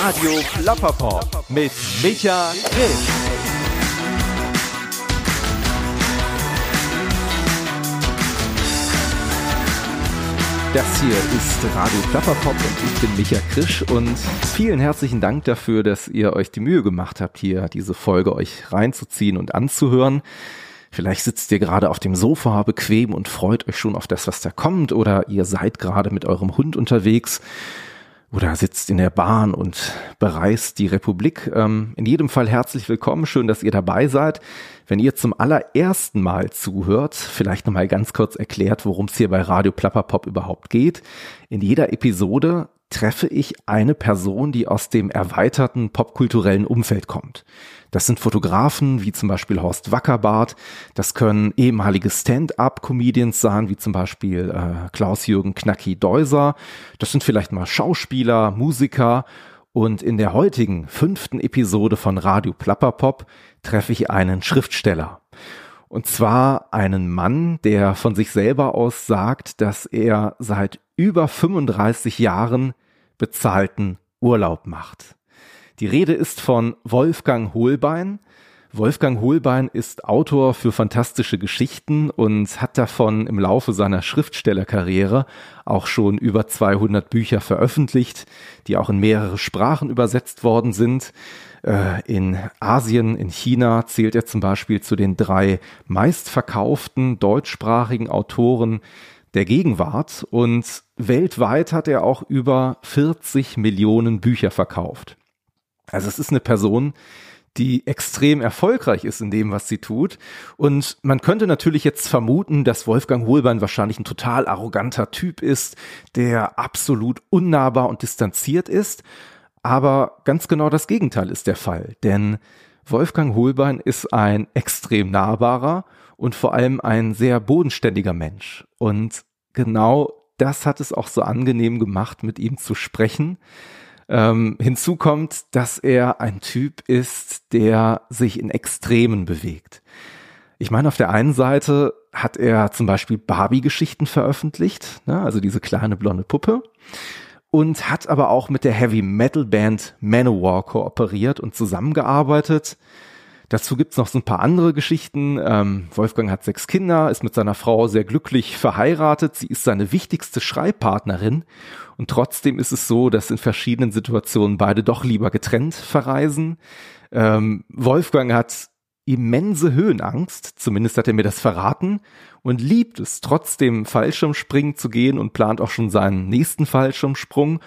Radio Plapperpop mit Micha Grimm. Das hier ist Radio Plapperpop und ich bin Micha Krisch und vielen herzlichen Dank dafür, dass ihr euch die Mühe gemacht habt, hier diese Folge euch reinzuziehen und anzuhören. Vielleicht sitzt ihr gerade auf dem Sofa bequem und freut euch schon auf das, was da kommt, oder ihr seid gerade mit eurem Hund unterwegs oder sitzt in der Bahn und bereist die Republik. Ähm, in jedem Fall herzlich willkommen, schön, dass ihr dabei seid. Wenn ihr zum allerersten Mal zuhört, vielleicht nochmal ganz kurz erklärt, worum es hier bei Radio Plapperpop überhaupt geht. In jeder Episode treffe ich eine Person, die aus dem erweiterten popkulturellen Umfeld kommt. Das sind Fotografen wie zum Beispiel Horst Wackerbart. Das können ehemalige Stand-up-Comedians sein, wie zum Beispiel äh, Klaus-Jürgen Knacki-Deuser. Das sind vielleicht mal Schauspieler, Musiker. Und in der heutigen fünften Episode von Radio Plapperpop treffe ich einen Schriftsteller. Und zwar einen Mann, der von sich selber aus sagt, dass er seit über 35 Jahren bezahlten Urlaub macht. Die Rede ist von Wolfgang Holbein. Wolfgang Holbein ist Autor für fantastische Geschichten und hat davon im Laufe seiner Schriftstellerkarriere auch schon über 200 Bücher veröffentlicht, die auch in mehrere Sprachen übersetzt worden sind. Äh, in Asien, in China zählt er zum Beispiel zu den drei meistverkauften deutschsprachigen Autoren der Gegenwart und weltweit hat er auch über 40 Millionen Bücher verkauft. Also es ist eine Person, die extrem erfolgreich ist in dem, was sie tut. Und man könnte natürlich jetzt vermuten, dass Wolfgang Hohlbein wahrscheinlich ein total arroganter Typ ist, der absolut unnahbar und distanziert ist. Aber ganz genau das Gegenteil ist der Fall. Denn Wolfgang Hohlbein ist ein extrem nahbarer und vor allem ein sehr bodenständiger Mensch. Und genau das hat es auch so angenehm gemacht, mit ihm zu sprechen ähm, hinzu kommt, dass er ein Typ ist, der sich in Extremen bewegt. Ich meine, auf der einen Seite hat er zum Beispiel Barbie-Geschichten veröffentlicht, ne, also diese kleine blonde Puppe, und hat aber auch mit der Heavy Metal Band Manowar kooperiert und zusammengearbeitet. Dazu gibt's noch so ein paar andere Geschichten. Ähm, Wolfgang hat sechs Kinder, ist mit seiner Frau sehr glücklich verheiratet. Sie ist seine wichtigste Schreibpartnerin. Und trotzdem ist es so, dass in verschiedenen Situationen beide doch lieber getrennt verreisen. Ähm, Wolfgang hat immense Höhenangst, zumindest hat er mir das verraten, und liebt es trotzdem Fallschirmspringen zu gehen und plant auch schon seinen nächsten Fallschirmsprung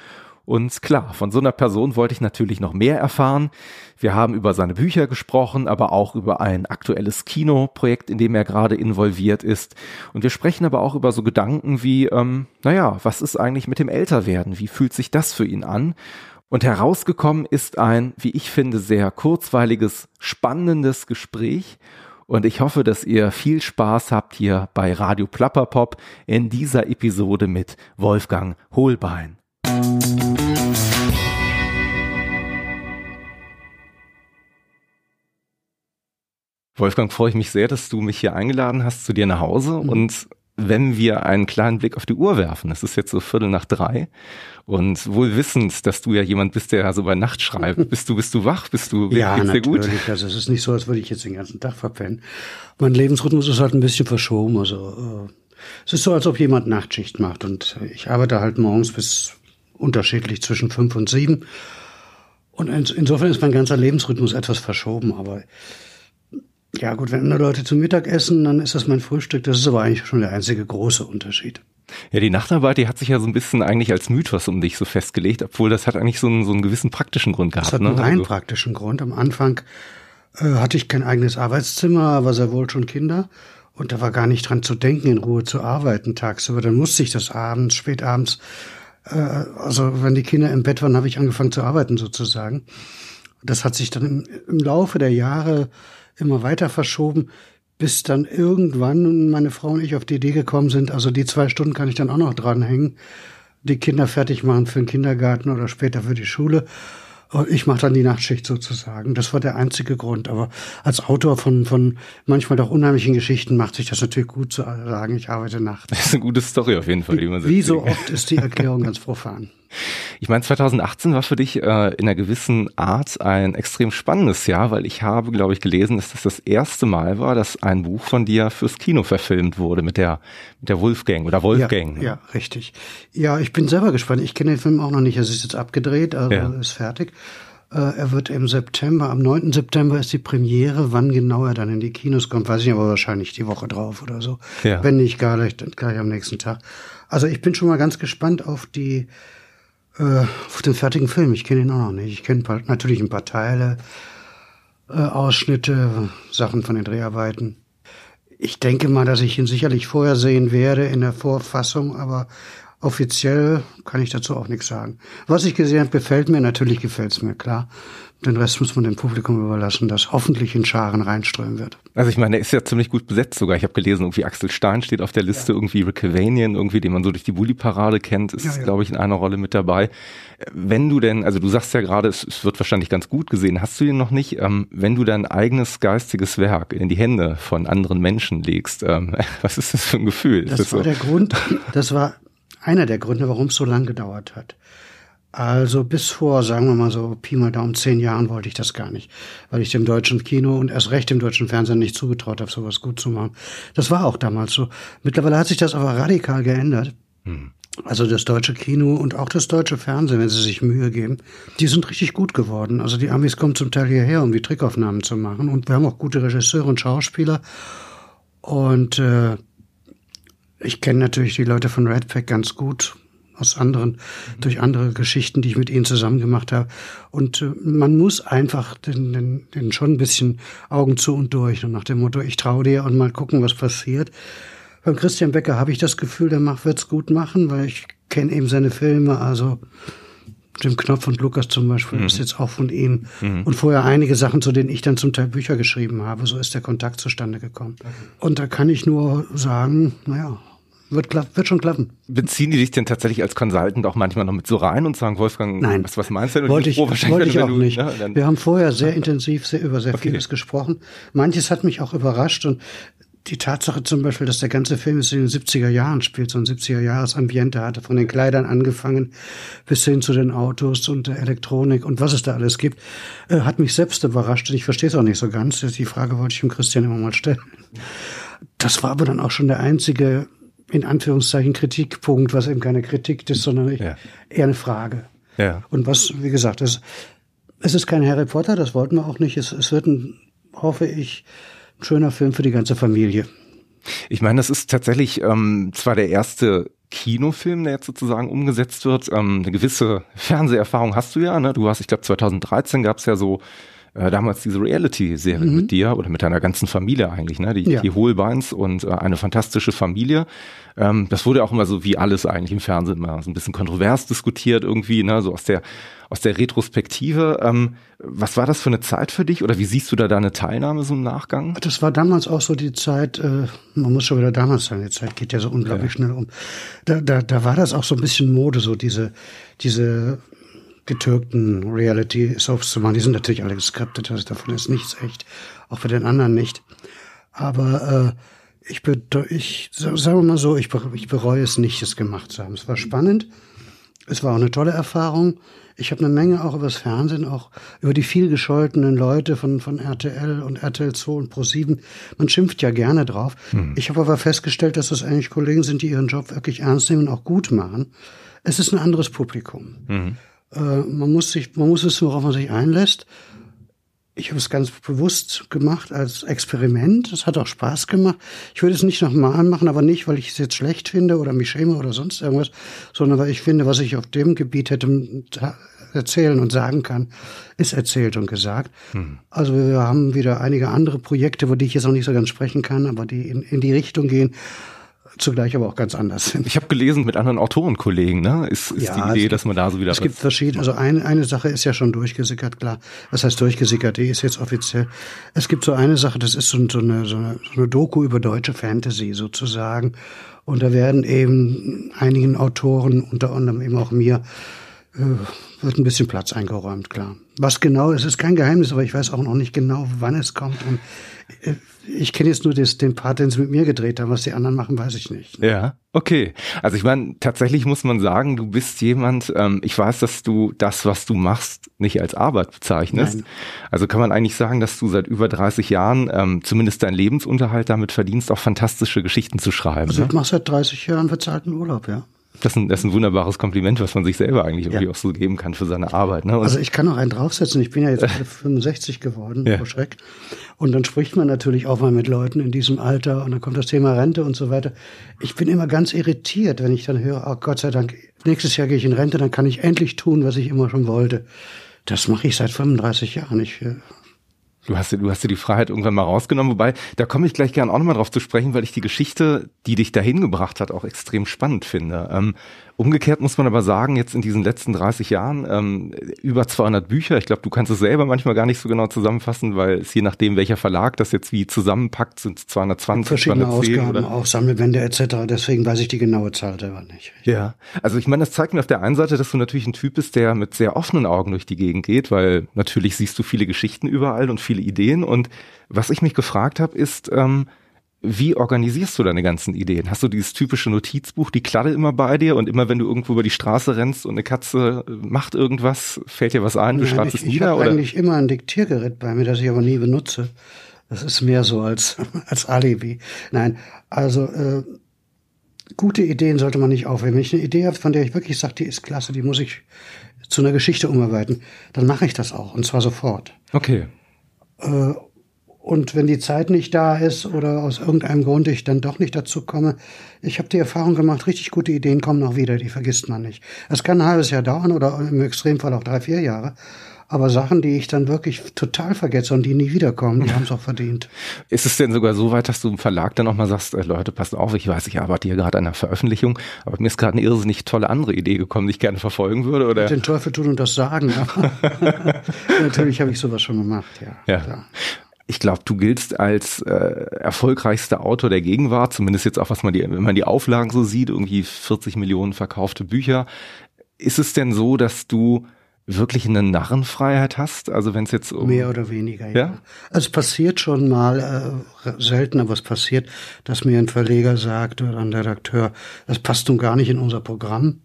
und klar, von so einer Person wollte ich natürlich noch mehr erfahren. Wir haben über seine Bücher gesprochen, aber auch über ein aktuelles Kinoprojekt, in dem er gerade involviert ist. Und wir sprechen aber auch über so Gedanken wie, ähm, naja, was ist eigentlich mit dem Älterwerden? Wie fühlt sich das für ihn an? Und herausgekommen ist ein, wie ich finde, sehr kurzweiliges, spannendes Gespräch. Und ich hoffe, dass ihr viel Spaß habt hier bei Radio Plapperpop in dieser Episode mit Wolfgang Hohlbein. Wolfgang, freue ich mich sehr, dass du mich hier eingeladen hast zu dir nach Hause mhm. und wenn wir einen kleinen Blick auf die Uhr werfen, es ist jetzt so Viertel nach drei und wohl wissend, dass du ja jemand bist, der so bei Nacht schreibt, bist du, bist du wach, bist du, ja, geht's dir gut? natürlich, also es ist nicht so, als würde ich jetzt den ganzen Tag verpennen. Mein Lebensrhythmus ist halt ein bisschen verschoben, also äh, es ist so, als ob jemand Nachtschicht macht und ich arbeite halt morgens bis unterschiedlich zwischen fünf und sieben. Und insofern ist mein ganzer Lebensrhythmus etwas verschoben. Aber ja gut, wenn andere Leute zum Mittag essen, dann ist das mein Frühstück. Das ist aber eigentlich schon der einzige große Unterschied. Ja, die Nachtarbeit, die hat sich ja so ein bisschen eigentlich als Mythos um dich so festgelegt, obwohl das hat eigentlich so einen, so einen gewissen praktischen Grund gehabt. Das hat einen ne? rein also. praktischen Grund. Am Anfang äh, hatte ich kein eigenes Arbeitszimmer, aber sehr wohl schon Kinder. Und da war gar nicht dran zu denken, in Ruhe zu arbeiten tagsüber. Dann musste ich das abends, spät abends äh, also wenn die Kinder im Bett waren, habe ich angefangen zu arbeiten sozusagen. Das hat sich dann im, im Laufe der Jahre immer weiter verschoben, bis dann irgendwann meine Frau und ich auf die Idee gekommen sind, also die zwei Stunden kann ich dann auch noch dranhängen, die Kinder fertig machen für den Kindergarten oder später für die Schule. Ich mache dann die Nachtschicht sozusagen. Das war der einzige Grund. Aber als Autor von, von manchmal doch unheimlichen Geschichten macht sich das natürlich gut zu sagen, ich arbeite nachts. Das ist eine gute Story auf jeden Fall, wie man. Wie so oft ist die Erklärung ganz profan. Ich meine, 2018 war für dich äh, in einer gewissen Art ein extrem spannendes Jahr, weil ich habe, glaube ich, gelesen, dass das das erste Mal war, dass ein Buch von dir fürs Kino verfilmt wurde mit der mit der Wolfgang oder Wolfgang. Ja, ja richtig. Ja, ich bin selber gespannt. Ich kenne den Film auch noch nicht. Es ist jetzt abgedreht, also ja. ist fertig. Äh, er wird im September, am 9. September ist die Premiere. Wann genau er dann in die Kinos kommt, weiß ich aber wahrscheinlich die Woche drauf oder so. Ja. Wenn nicht, gar gleich, gleich am nächsten Tag. Also ich bin schon mal ganz gespannt auf die äh, auf den fertigen Film. Ich kenne ihn auch noch nicht. Ich kenne natürlich ein paar Teile, äh, Ausschnitte, Sachen von den Dreharbeiten. Ich denke mal, dass ich ihn sicherlich vorher sehen werde in der Vorfassung, aber offiziell kann ich dazu auch nichts sagen. Was ich gesehen habe, gefällt mir. Natürlich gefällt es mir, klar. Den Rest muss man dem Publikum überlassen, das hoffentlich in Scharen reinströmen wird. Also ich meine, der ist ja ziemlich gut besetzt sogar. Ich habe gelesen, irgendwie Axel Stein steht auf der Liste, ja. irgendwie Rick Cavanian, irgendwie, den man so durch die Bully-Parade kennt, ist, ja, ja. glaube ich, in einer Rolle mit dabei. Wenn du denn, also du sagst ja gerade, es, es wird wahrscheinlich ganz gut gesehen, hast du ihn noch nicht? Ähm, wenn du dein eigenes geistiges Werk in die Hände von anderen Menschen legst, ähm, was ist das für ein Gefühl? Das, das war so? der Grund, das war einer der Gründe, warum es so lang gedauert hat. Also bis vor, sagen wir mal so, Pi mal Daumen, zehn Jahren wollte ich das gar nicht, weil ich dem deutschen Kino und erst recht dem deutschen Fernsehen nicht zugetraut habe, sowas gut zu machen. Das war auch damals so. Mittlerweile hat sich das aber radikal geändert. Hm. Also das deutsche Kino und auch das deutsche Fernsehen, wenn sie sich Mühe geben, die sind richtig gut geworden. Also die Amis kommen zum Teil hierher, um die Trickaufnahmen zu machen. Und wir haben auch gute Regisseure und Schauspieler. Und äh, ich kenne natürlich die Leute von Red Pack ganz gut aus anderen, mhm. durch andere Geschichten, die ich mit ihnen zusammen gemacht habe. Und äh, man muss einfach den, den, den schon ein bisschen Augen zu und durch. Und nach dem Motto, ich traue dir und mal gucken, was passiert. Beim Christian Becker habe ich das Gefühl, der macht, wird's gut machen, weil ich kenne eben seine Filme, also dem Knopf und Lukas zum Beispiel mhm. ist jetzt auch von ihm. Mhm. Und vorher einige Sachen, zu denen ich dann zum Teil Bücher geschrieben habe. So ist der Kontakt zustande gekommen. Und da kann ich nur sagen, naja, wird, wird schon klappen. Beziehen die dich denn tatsächlich als Consultant auch manchmal noch mit so rein und sagen, Wolfgang, Nein. was, was meinst du denn? Wollte ich, wollte ich auch du, nicht. Ja, Wir haben vorher sehr intensiv sehr, über sehr okay. vieles gesprochen. Manches hat mich auch überrascht und die Tatsache zum Beispiel, dass der ganze Film in den 70er Jahren spielt, so ein 70er Jahres Ambiente hatte, von den Kleidern angefangen bis hin zu den Autos und der Elektronik und was es da alles gibt, äh, hat mich selbst überrascht und ich verstehe es auch nicht so ganz. Die Frage wollte ich dem Christian immer mal stellen. Das war aber dann auch schon der einzige in Anführungszeichen Kritikpunkt, was eben keine Kritik ist, sondern ja. eher eine Frage. Ja. Und was, wie gesagt, es, es ist kein Harry Potter, das wollten wir auch nicht. Es, es wird ein, hoffe ich, ein schöner Film für die ganze Familie. Ich meine, das ist tatsächlich ähm, zwar der erste Kinofilm, der jetzt sozusagen umgesetzt wird. Ähm, eine gewisse Fernseherfahrung hast du ja. Ne? Du hast, ich glaube, 2013 gab es ja so äh, damals diese Reality-Serie mhm. mit dir oder mit deiner ganzen Familie eigentlich, ne? Die, ja. die Holbeins und äh, eine fantastische Familie. Ähm, das wurde auch immer so wie alles eigentlich im Fernsehen immer so ein bisschen kontrovers diskutiert irgendwie, ne? So aus der aus der Retrospektive. Ähm, was war das für eine Zeit für dich oder wie siehst du da deine Teilnahme so im Nachgang? Das war damals auch so die Zeit, äh, man muss schon wieder damals sein, die Zeit geht ja so unglaublich ja. schnell um. Da, da, da war das auch so ein bisschen Mode, so diese, diese getürkten Reality-Soaps zu machen. Die sind natürlich alle geskriptet, also davon ist nichts echt, auch für den anderen nicht. Aber äh, ich, ich sagen wir mal so, ich, ich bereue es nicht, es gemacht zu haben. Es war spannend, es war auch eine tolle Erfahrung. Ich habe eine Menge auch übers Fernsehen, auch über die viel gescholtenen Leute von, von RTL und RTL 2 und Pro7. Man schimpft ja gerne drauf. Hm. Ich habe aber festgestellt, dass das eigentlich Kollegen sind, die ihren Job wirklich ernst nehmen und auch gut machen. Es ist ein anderes Publikum. Mhm. Äh, man muss sich, man muss wissen, worauf man sich einlässt. Ich habe es ganz bewusst gemacht als Experiment. Es hat auch Spaß gemacht. Ich würde es nicht nochmal machen, aber nicht, weil ich es jetzt schlecht finde oder mich schäme oder sonst irgendwas, sondern weil ich finde, was ich auf dem Gebiet hätte erzählen und sagen kann, ist erzählt und gesagt. Mhm. Also wir haben wieder einige andere Projekte, über die ich jetzt noch nicht so ganz sprechen kann, aber die in, in die Richtung gehen zugleich aber auch ganz anders sind. Ich habe gelesen mit anderen Autorenkollegen, ne? Ist, ist ja, die Idee, dass man da so wieder. Es gibt verschiedene, also eine, eine Sache ist ja schon durchgesickert, klar. Was heißt durchgesickert? Die ist jetzt offiziell. Es gibt so eine Sache, das ist so, so, eine, so, eine, so eine Doku über deutsche Fantasy sozusagen. Und da werden eben einigen Autoren, unter anderem eben auch mir, äh, wird ein bisschen Platz eingeräumt, klar. Was genau, es ist kein Geheimnis, aber ich weiß auch noch nicht genau, wann es kommt. Und ich kenne jetzt nur das, den Part, den sie mit mir gedreht haben. Was die anderen machen, weiß ich nicht. Ja, okay. Also ich meine, tatsächlich muss man sagen, du bist jemand, ähm, ich weiß, dass du das, was du machst, nicht als Arbeit bezeichnest. Nein. Also kann man eigentlich sagen, dass du seit über 30 Jahren ähm, zumindest deinen Lebensunterhalt damit verdienst, auch fantastische Geschichten zu schreiben. Also ne? ich mache seit 30 Jahren bezahlten Urlaub, ja. Das ist, ein, das ist ein wunderbares Kompliment, was man sich selber eigentlich irgendwie auch so geben kann für seine Arbeit. Ne? also ich kann noch einen draufsetzen. Ich bin ja jetzt 65 geworden, ja. Schreck. Und dann spricht man natürlich auch mal mit Leuten in diesem Alter und dann kommt das Thema Rente und so weiter. Ich bin immer ganz irritiert, wenn ich dann höre, oh Gott sei Dank, nächstes Jahr gehe ich in Rente, dann kann ich endlich tun, was ich immer schon wollte. Das mache ich seit 35 Jahren. Ich äh, Du hast, du hast dir die Freiheit irgendwann mal rausgenommen, wobei, da komme ich gleich gerne auch nochmal drauf zu sprechen, weil ich die Geschichte, die dich dahin gebracht hat, auch extrem spannend finde. Ähm, Umgekehrt muss man aber sagen, jetzt in diesen letzten 30 Jahren ähm, über 200 Bücher. Ich glaube, du kannst es selber manchmal gar nicht so genau zusammenfassen, weil es je nachdem, welcher Verlag das jetzt wie zusammenpackt, sind es 220, Verschiedene 210, Ausgaben, oder? auch Sammelbände etc. Deswegen weiß ich die genaue Zahl selber nicht. Ja, also ich meine, das zeigt mir auf der einen Seite, dass du natürlich ein Typ bist, der mit sehr offenen Augen durch die Gegend geht, weil natürlich siehst du viele Geschichten überall und viele Ideen. Und was ich mich gefragt habe, ist, ähm, wie organisierst du deine ganzen Ideen? Hast du dieses typische Notizbuch, die Kladde immer bei dir und immer wenn du irgendwo über die Straße rennst und eine Katze macht irgendwas, fällt dir was ein, du schreibst es nieder? Ich habe eigentlich immer ein Diktiergerät bei mir, das ich aber nie benutze. Das ist mehr so als, als Alibi. Nein, also äh, gute Ideen sollte man nicht aufheben. Wenn ich eine Idee habe, von der ich wirklich sage, die ist klasse, die muss ich zu einer Geschichte umarbeiten, dann mache ich das auch und zwar sofort. Okay. Äh, und wenn die Zeit nicht da ist oder aus irgendeinem Grund ich dann doch nicht dazu komme, ich habe die Erfahrung gemacht, richtig gute Ideen kommen noch wieder, die vergisst man nicht. Es kann ein halbes Jahr dauern oder im Extremfall auch drei, vier Jahre. Aber Sachen, die ich dann wirklich total vergesse und die nie wiederkommen, die haben es auch verdient. Ist es denn sogar so weit, dass du im Verlag dann nochmal sagst, äh, Leute, passt auf, ich weiß, ich arbeite hier gerade an einer Veröffentlichung, aber mir ist gerade eine irrsinnig tolle andere Idee gekommen, die ich gerne verfolgen würde? Oder? Den Teufel tun und das sagen. Natürlich habe ich sowas schon gemacht, ja. ja. Klar ich glaube, du giltst als äh, erfolgreichster Autor der Gegenwart, zumindest jetzt auch, was man die, wenn man die Auflagen so sieht, irgendwie 40 Millionen verkaufte Bücher. Ist es denn so, dass du wirklich eine Narrenfreiheit hast? Also wenn es jetzt um mehr oder weniger, ja. ja? Also es passiert schon mal äh, selten, aber es passiert, dass mir ein Verleger sagt oder ein Redakteur, das passt nun gar nicht in unser Programm.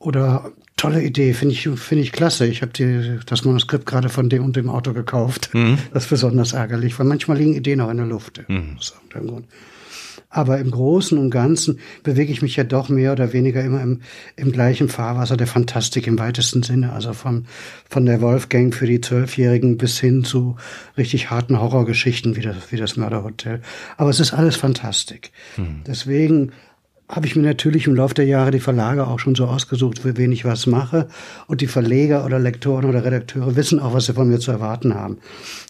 Oder tolle Idee, finde ich, finde ich klasse. Ich habe das Manuskript gerade von dem und dem Autor gekauft. Mhm. Das ist besonders ärgerlich, weil manchmal liegen Ideen auch in der Luft. Mhm. Aber im Großen und Ganzen bewege ich mich ja doch mehr oder weniger immer im, im gleichen Fahrwasser der Fantastik im weitesten Sinne. Also von, von der Wolfgang für die Zwölfjährigen bis hin zu richtig harten Horrorgeschichten wie das, wie das Mörderhotel. Aber es ist alles Fantastik. Mhm. Deswegen habe ich mir natürlich im Laufe der Jahre die Verlage auch schon so ausgesucht, für wen ich was mache. Und die Verleger oder Lektoren oder Redakteure wissen auch, was sie von mir zu erwarten haben.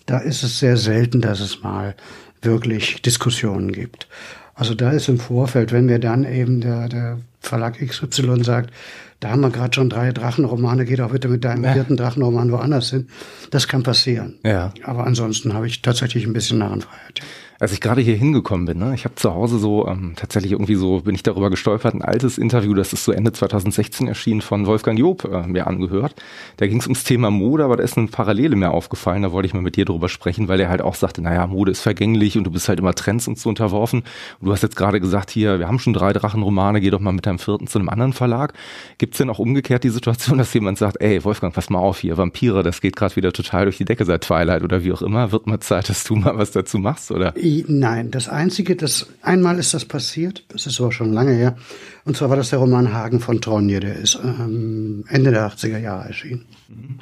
Da ist es sehr selten, dass es mal wirklich Diskussionen gibt. Also da ist im Vorfeld, wenn mir dann eben der, der Verlag XY sagt, da haben wir gerade schon drei Drachenromane, geht auch bitte mit deinem ja. vierten Drachenroman woanders hin. Das kann passieren. Ja. Aber ansonsten habe ich tatsächlich ein bisschen Narrenfreiheit. Als ich gerade hier hingekommen bin, ne, ich habe zu Hause so ähm, tatsächlich irgendwie so, bin ich darüber gestolpert, ein altes Interview, das ist so Ende 2016 erschienen, von Wolfgang Job äh, mir angehört. Da ging es ums Thema Mode, aber da ist eine Parallele mir aufgefallen, da wollte ich mal mit dir drüber sprechen, weil er halt auch sagte, naja, Mode ist vergänglich und du bist halt immer Trends und so unterworfen. Und du hast jetzt gerade gesagt, hier, wir haben schon drei Drachenromane, geh doch mal mit deinem vierten zu einem anderen Verlag. Gibt's denn auch umgekehrt die Situation, dass jemand sagt, ey, Wolfgang, pass mal auf hier, Vampire, das geht gerade wieder total durch die Decke seit Twilight oder wie auch immer, wird mal Zeit, dass du mal was dazu machst, oder? Nein, das Einzige, das einmal ist das passiert, das ist aber schon lange her, und zwar war das der Roman Hagen von Tronje, der ist ähm, Ende der 80er Jahre erschienen. Mhm.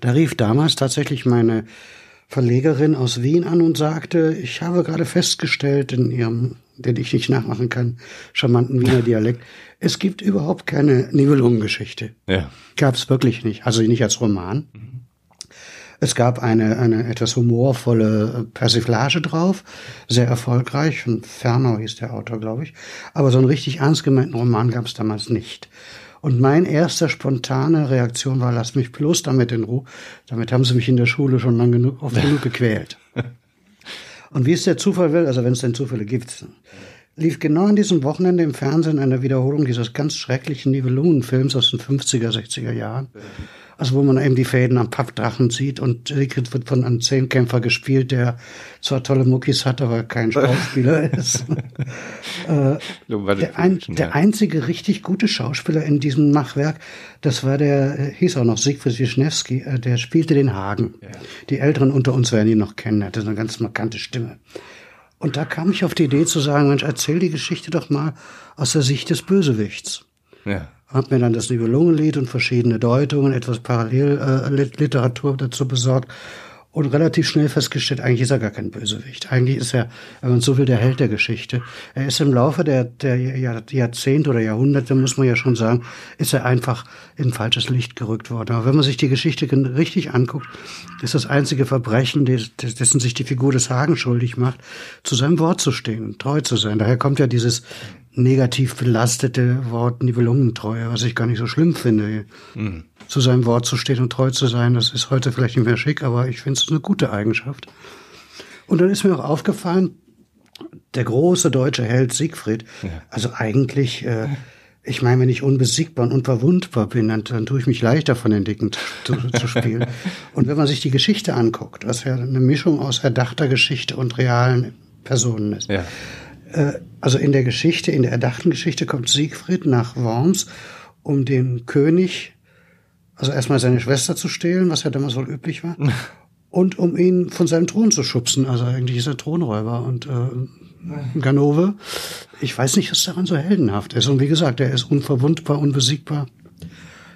Da rief damals tatsächlich meine Verlegerin aus Wien an und sagte, ich habe gerade festgestellt in ihrem, den ich nicht nachmachen kann, charmanten Wiener Dialekt, es gibt überhaupt keine Nibelungengeschichte. Ja. Gab es wirklich nicht, also nicht als Roman. Mhm. Es gab eine, eine etwas humorvolle Persiflage drauf, sehr erfolgreich. Und Fernau hieß der Autor, glaube ich. Aber so einen richtig ernst gemeinten Roman gab es damals nicht. Und mein erster spontane Reaktion war, lass mich bloß damit in Ruhe. Damit haben sie mich in der Schule schon lang genug, oft genug gequält. Und wie es der Zufall will, also wenn es denn Zufälle gibt, lief genau an diesem Wochenende im Fernsehen eine Wiederholung dieses ganz schrecklichen Nibelungenfilms aus den 50er, 60er Jahren. Also wo man eben die Fäden am Pappdrachen sieht und Sigrid wird von einem Zehnkämpfer gespielt, der zwar tolle Muckis hat, aber kein Schauspieler ist. äh, der, ein, der einzige richtig gute Schauspieler in diesem Machwerk, das war der, äh, hieß auch noch Siegfried Wischnewski, äh, der spielte den Hagen. Ja. Die Älteren unter uns werden ihn noch kennen, er hatte eine ganz markante Stimme. Und da kam ich auf die Idee zu sagen, Mensch, erzähl die Geschichte doch mal aus der Sicht des Bösewichts. Ja. Hab mir dann das Nibelungenlied und verschiedene Deutungen, etwas Parallelliteratur dazu besorgt und relativ schnell festgestellt, eigentlich ist er gar kein Bösewicht. Eigentlich ist er, wenn man so will, der Held der Geschichte. Er ist im Laufe der, der Jahrzehnte oder Jahrhunderte, muss man ja schon sagen, ist er einfach in falsches Licht gerückt worden. Aber wenn man sich die Geschichte richtig anguckt, ist das einzige Verbrechen, dessen sich die Figur des Hagen schuldig macht, zu seinem Wort zu stehen, treu zu sein. Daher kommt ja dieses negativ belastete Wort Nibelungentreue, was ich gar nicht so schlimm finde. Mhm. Zu seinem Wort zu stehen und treu zu sein, das ist heute vielleicht nicht mehr schick, aber ich finde es eine gute Eigenschaft. Und dann ist mir auch aufgefallen, der große deutsche Held Siegfried, ja. also eigentlich, äh, ich meine, wenn ich unbesiegbar und unverwundbar bin, dann, dann tue ich mich leichter von den Dicken zu, zu spielen. und wenn man sich die Geschichte anguckt, was ja eine Mischung aus erdachter Geschichte und realen Personen ist, ja also in der Geschichte, in der erdachten Geschichte kommt Siegfried nach Worms, um den König, also erstmal seine Schwester zu stehlen, was ja damals wohl üblich war, und um ihn von seinem Thron zu schubsen. Also eigentlich ist er Thronräuber und äh, Ganove. Ich weiß nicht, was daran so heldenhaft ist. Und wie gesagt, er ist unverwundbar, unbesiegbar.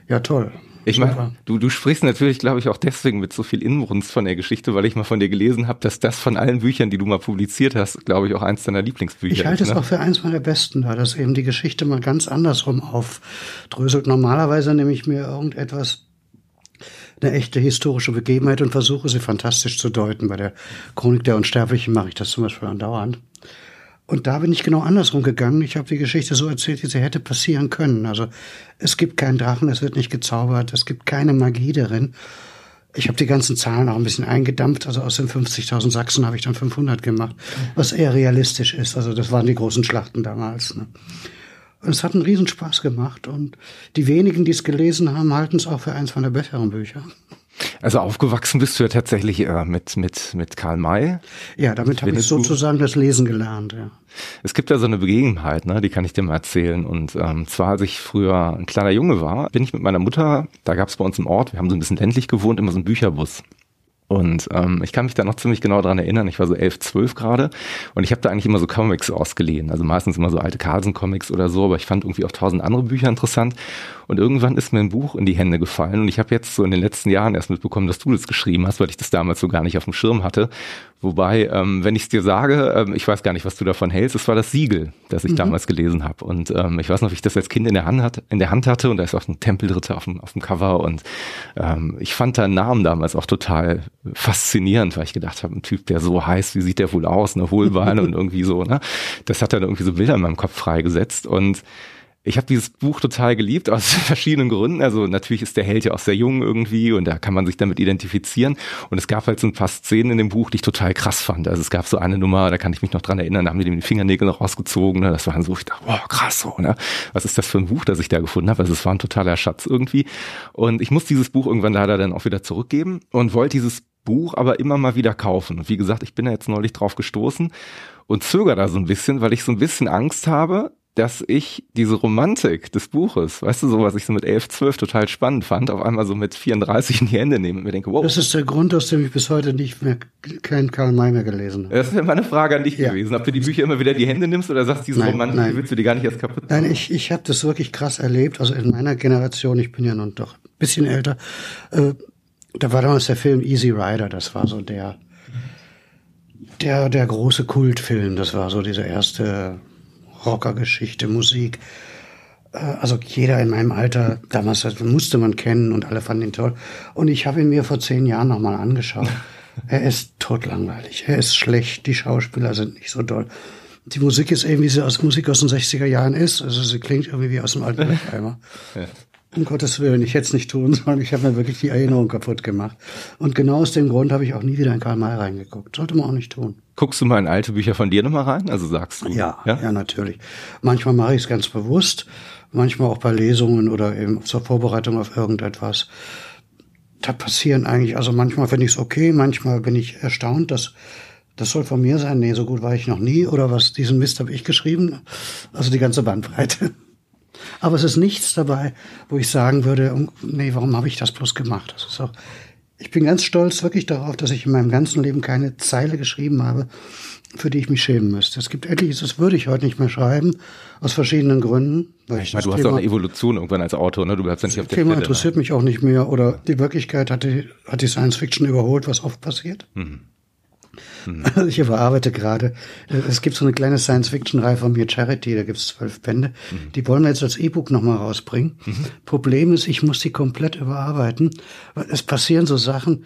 Ja, toll. Ich meine, du, du sprichst natürlich, glaube ich, auch deswegen mit so viel Inbrunst von der Geschichte, weil ich mal von dir gelesen habe, dass das von allen Büchern, die du mal publiziert hast, glaube ich, auch eins deiner Lieblingsbücher ist. Ich halte ist, es ne? auch für eins meiner besten, da das eben die Geschichte mal ganz andersrum aufdröselt. Normalerweise nehme ich mir irgendetwas eine echte historische Begebenheit und versuche sie fantastisch zu deuten. Bei der Chronik der Unsterblichen mache ich das zum Beispiel andauernd. Und da bin ich genau andersrum gegangen. Ich habe die Geschichte so erzählt, wie sie hätte passieren können. Also es gibt keinen Drachen, es wird nicht gezaubert, es gibt keine Magie darin. Ich habe die ganzen Zahlen auch ein bisschen eingedampft. Also aus den 50.000 Sachsen habe ich dann 500 gemacht, was eher realistisch ist. Also das waren die großen Schlachten damals. Ne? Und es hat einen Riesenspaß gemacht. Und die wenigen, die es gelesen haben, halten es auch für eins von der besseren Bücher. Also aufgewachsen bist du ja tatsächlich äh, mit, mit, mit Karl May. Ja, damit habe ich sozusagen das Lesen gelernt, ja. Es gibt ja so eine Begebenheit, ne, die kann ich dir mal erzählen. Und ähm, zwar, als ich früher ein kleiner Junge war, bin ich mit meiner Mutter, da gab es bei uns im Ort, wir haben so ein bisschen ländlich gewohnt, immer so einen Bücherbus. Und ähm, ich kann mich da noch ziemlich genau dran erinnern. Ich war so elf, zwölf gerade und ich habe da eigentlich immer so Comics ausgeliehen. Also meistens immer so alte Carlsen-Comics oder so, aber ich fand irgendwie auch tausend andere Bücher interessant. Und irgendwann ist mir ein Buch in die Hände gefallen und ich habe jetzt so in den letzten Jahren erst mitbekommen, dass du das geschrieben hast, weil ich das damals so gar nicht auf dem Schirm hatte. Wobei, ähm, wenn ich es dir sage, ähm, ich weiß gar nicht, was du davon hältst, es war das Siegel, das ich mhm. damals gelesen habe. Und ähm, ich weiß noch, wie ich das als Kind in der Hand, hat, in der Hand hatte und da ist auch ein Tempelritter auf dem, auf dem Cover. Und ähm, ich fand deinen Namen damals auch total faszinierend, weil ich gedacht habe, ein Typ, der so heißt, wie sieht der wohl aus, eine Hohlbeine und irgendwie so, ne? Das hat dann irgendwie so Bilder in meinem Kopf freigesetzt. Und ich habe dieses Buch total geliebt aus verschiedenen Gründen. Also natürlich ist der Held ja auch sehr jung irgendwie und da kann man sich damit identifizieren. Und es gab halt so ein paar Szenen in dem Buch, die ich total krass fand. Also es gab so eine Nummer, da kann ich mich noch dran erinnern, da haben die die Fingernägel noch rausgezogen. Ne? Das war so, ich dachte, boah, krass so, ne? Was ist das für ein Buch, das ich da gefunden habe? Also es war ein totaler Schatz irgendwie. Und ich muss dieses Buch irgendwann leider dann auch wieder zurückgeben und wollte dieses Buch aber immer mal wieder kaufen. Und wie gesagt, ich bin da jetzt neulich drauf gestoßen und zögere da so ein bisschen, weil ich so ein bisschen Angst habe, dass ich diese Romantik des Buches, weißt du, so was ich so mit 11, 12 total spannend fand, auf einmal so mit 34 in die Hände nehme und mir denke, wow. Das ist der Grund, aus dem ich bis heute nicht mehr keinen Karl May mehr gelesen habe. Das wäre meine Frage an dich ja. gewesen, ob du die Bücher immer wieder in die Hände nimmst oder sagst, diese nein, Romantik nein. willst du dir gar nicht erst kaputt machen? Nein, ich, ich habe das wirklich krass erlebt, also in meiner Generation, ich bin ja nun doch ein bisschen älter, äh, da war damals der Film Easy Rider, das war so der, der, der große Kultfilm, das war so diese erste Rockergeschichte, Musik. Äh, also jeder in meinem Alter, damals musste man kennen und alle fanden ihn toll. Und ich habe ihn mir vor zehn Jahren nochmal angeschaut. er ist totlangweilig. Er ist schlecht. Die Schauspieler sind nicht so toll. Die Musik ist eben, wie sie aus Musik aus den 60er Jahren ist. Also sie klingt irgendwie wie aus dem alten Eimer. Ja. Um Gottes Willen, ich hätte es nicht tun sollen. Ich habe mir wirklich die Erinnerung kaputt gemacht. Und genau aus dem Grund habe ich auch nie wieder in Karl May reingeguckt. Sollte man auch nicht tun. Guckst du mal in alte Bücher von dir nochmal rein? Also sagst du? Ja, ja, ja natürlich. Manchmal mache ich es ganz bewusst, manchmal auch bei Lesungen oder eben zur Vorbereitung auf irgendetwas. Da passieren eigentlich, also manchmal finde ich es okay, manchmal bin ich erstaunt, dass das soll von mir sein. Nee, so gut war ich noch nie. Oder was, diesen Mist habe ich geschrieben. Also die ganze Bandbreite. Aber es ist nichts dabei, wo ich sagen würde, nee, warum habe ich das bloß gemacht? Das ist auch, ich bin ganz stolz wirklich darauf, dass ich in meinem ganzen Leben keine Zeile geschrieben habe, für die ich mich schämen müsste. Es gibt etliches, das würde ich heute nicht mehr schreiben, aus verschiedenen Gründen. Weil ich meine, du hast Thema, auch eine Evolution irgendwann als Autor, ne? Du bleibst ja nicht auf der Thema Stelle, interessiert ne? mich auch nicht mehr oder die Wirklichkeit hat die, hat die Science Fiction überholt, was oft passiert. Mhm. Mhm. Ich überarbeite gerade. Es gibt so eine kleine Science-Fiction-Reihe von mir, Charity, da gibt es zwölf Bände. Mhm. Die wollen wir jetzt als E-Book nochmal rausbringen. Mhm. Problem ist, ich muss die komplett überarbeiten. Es passieren so Sachen,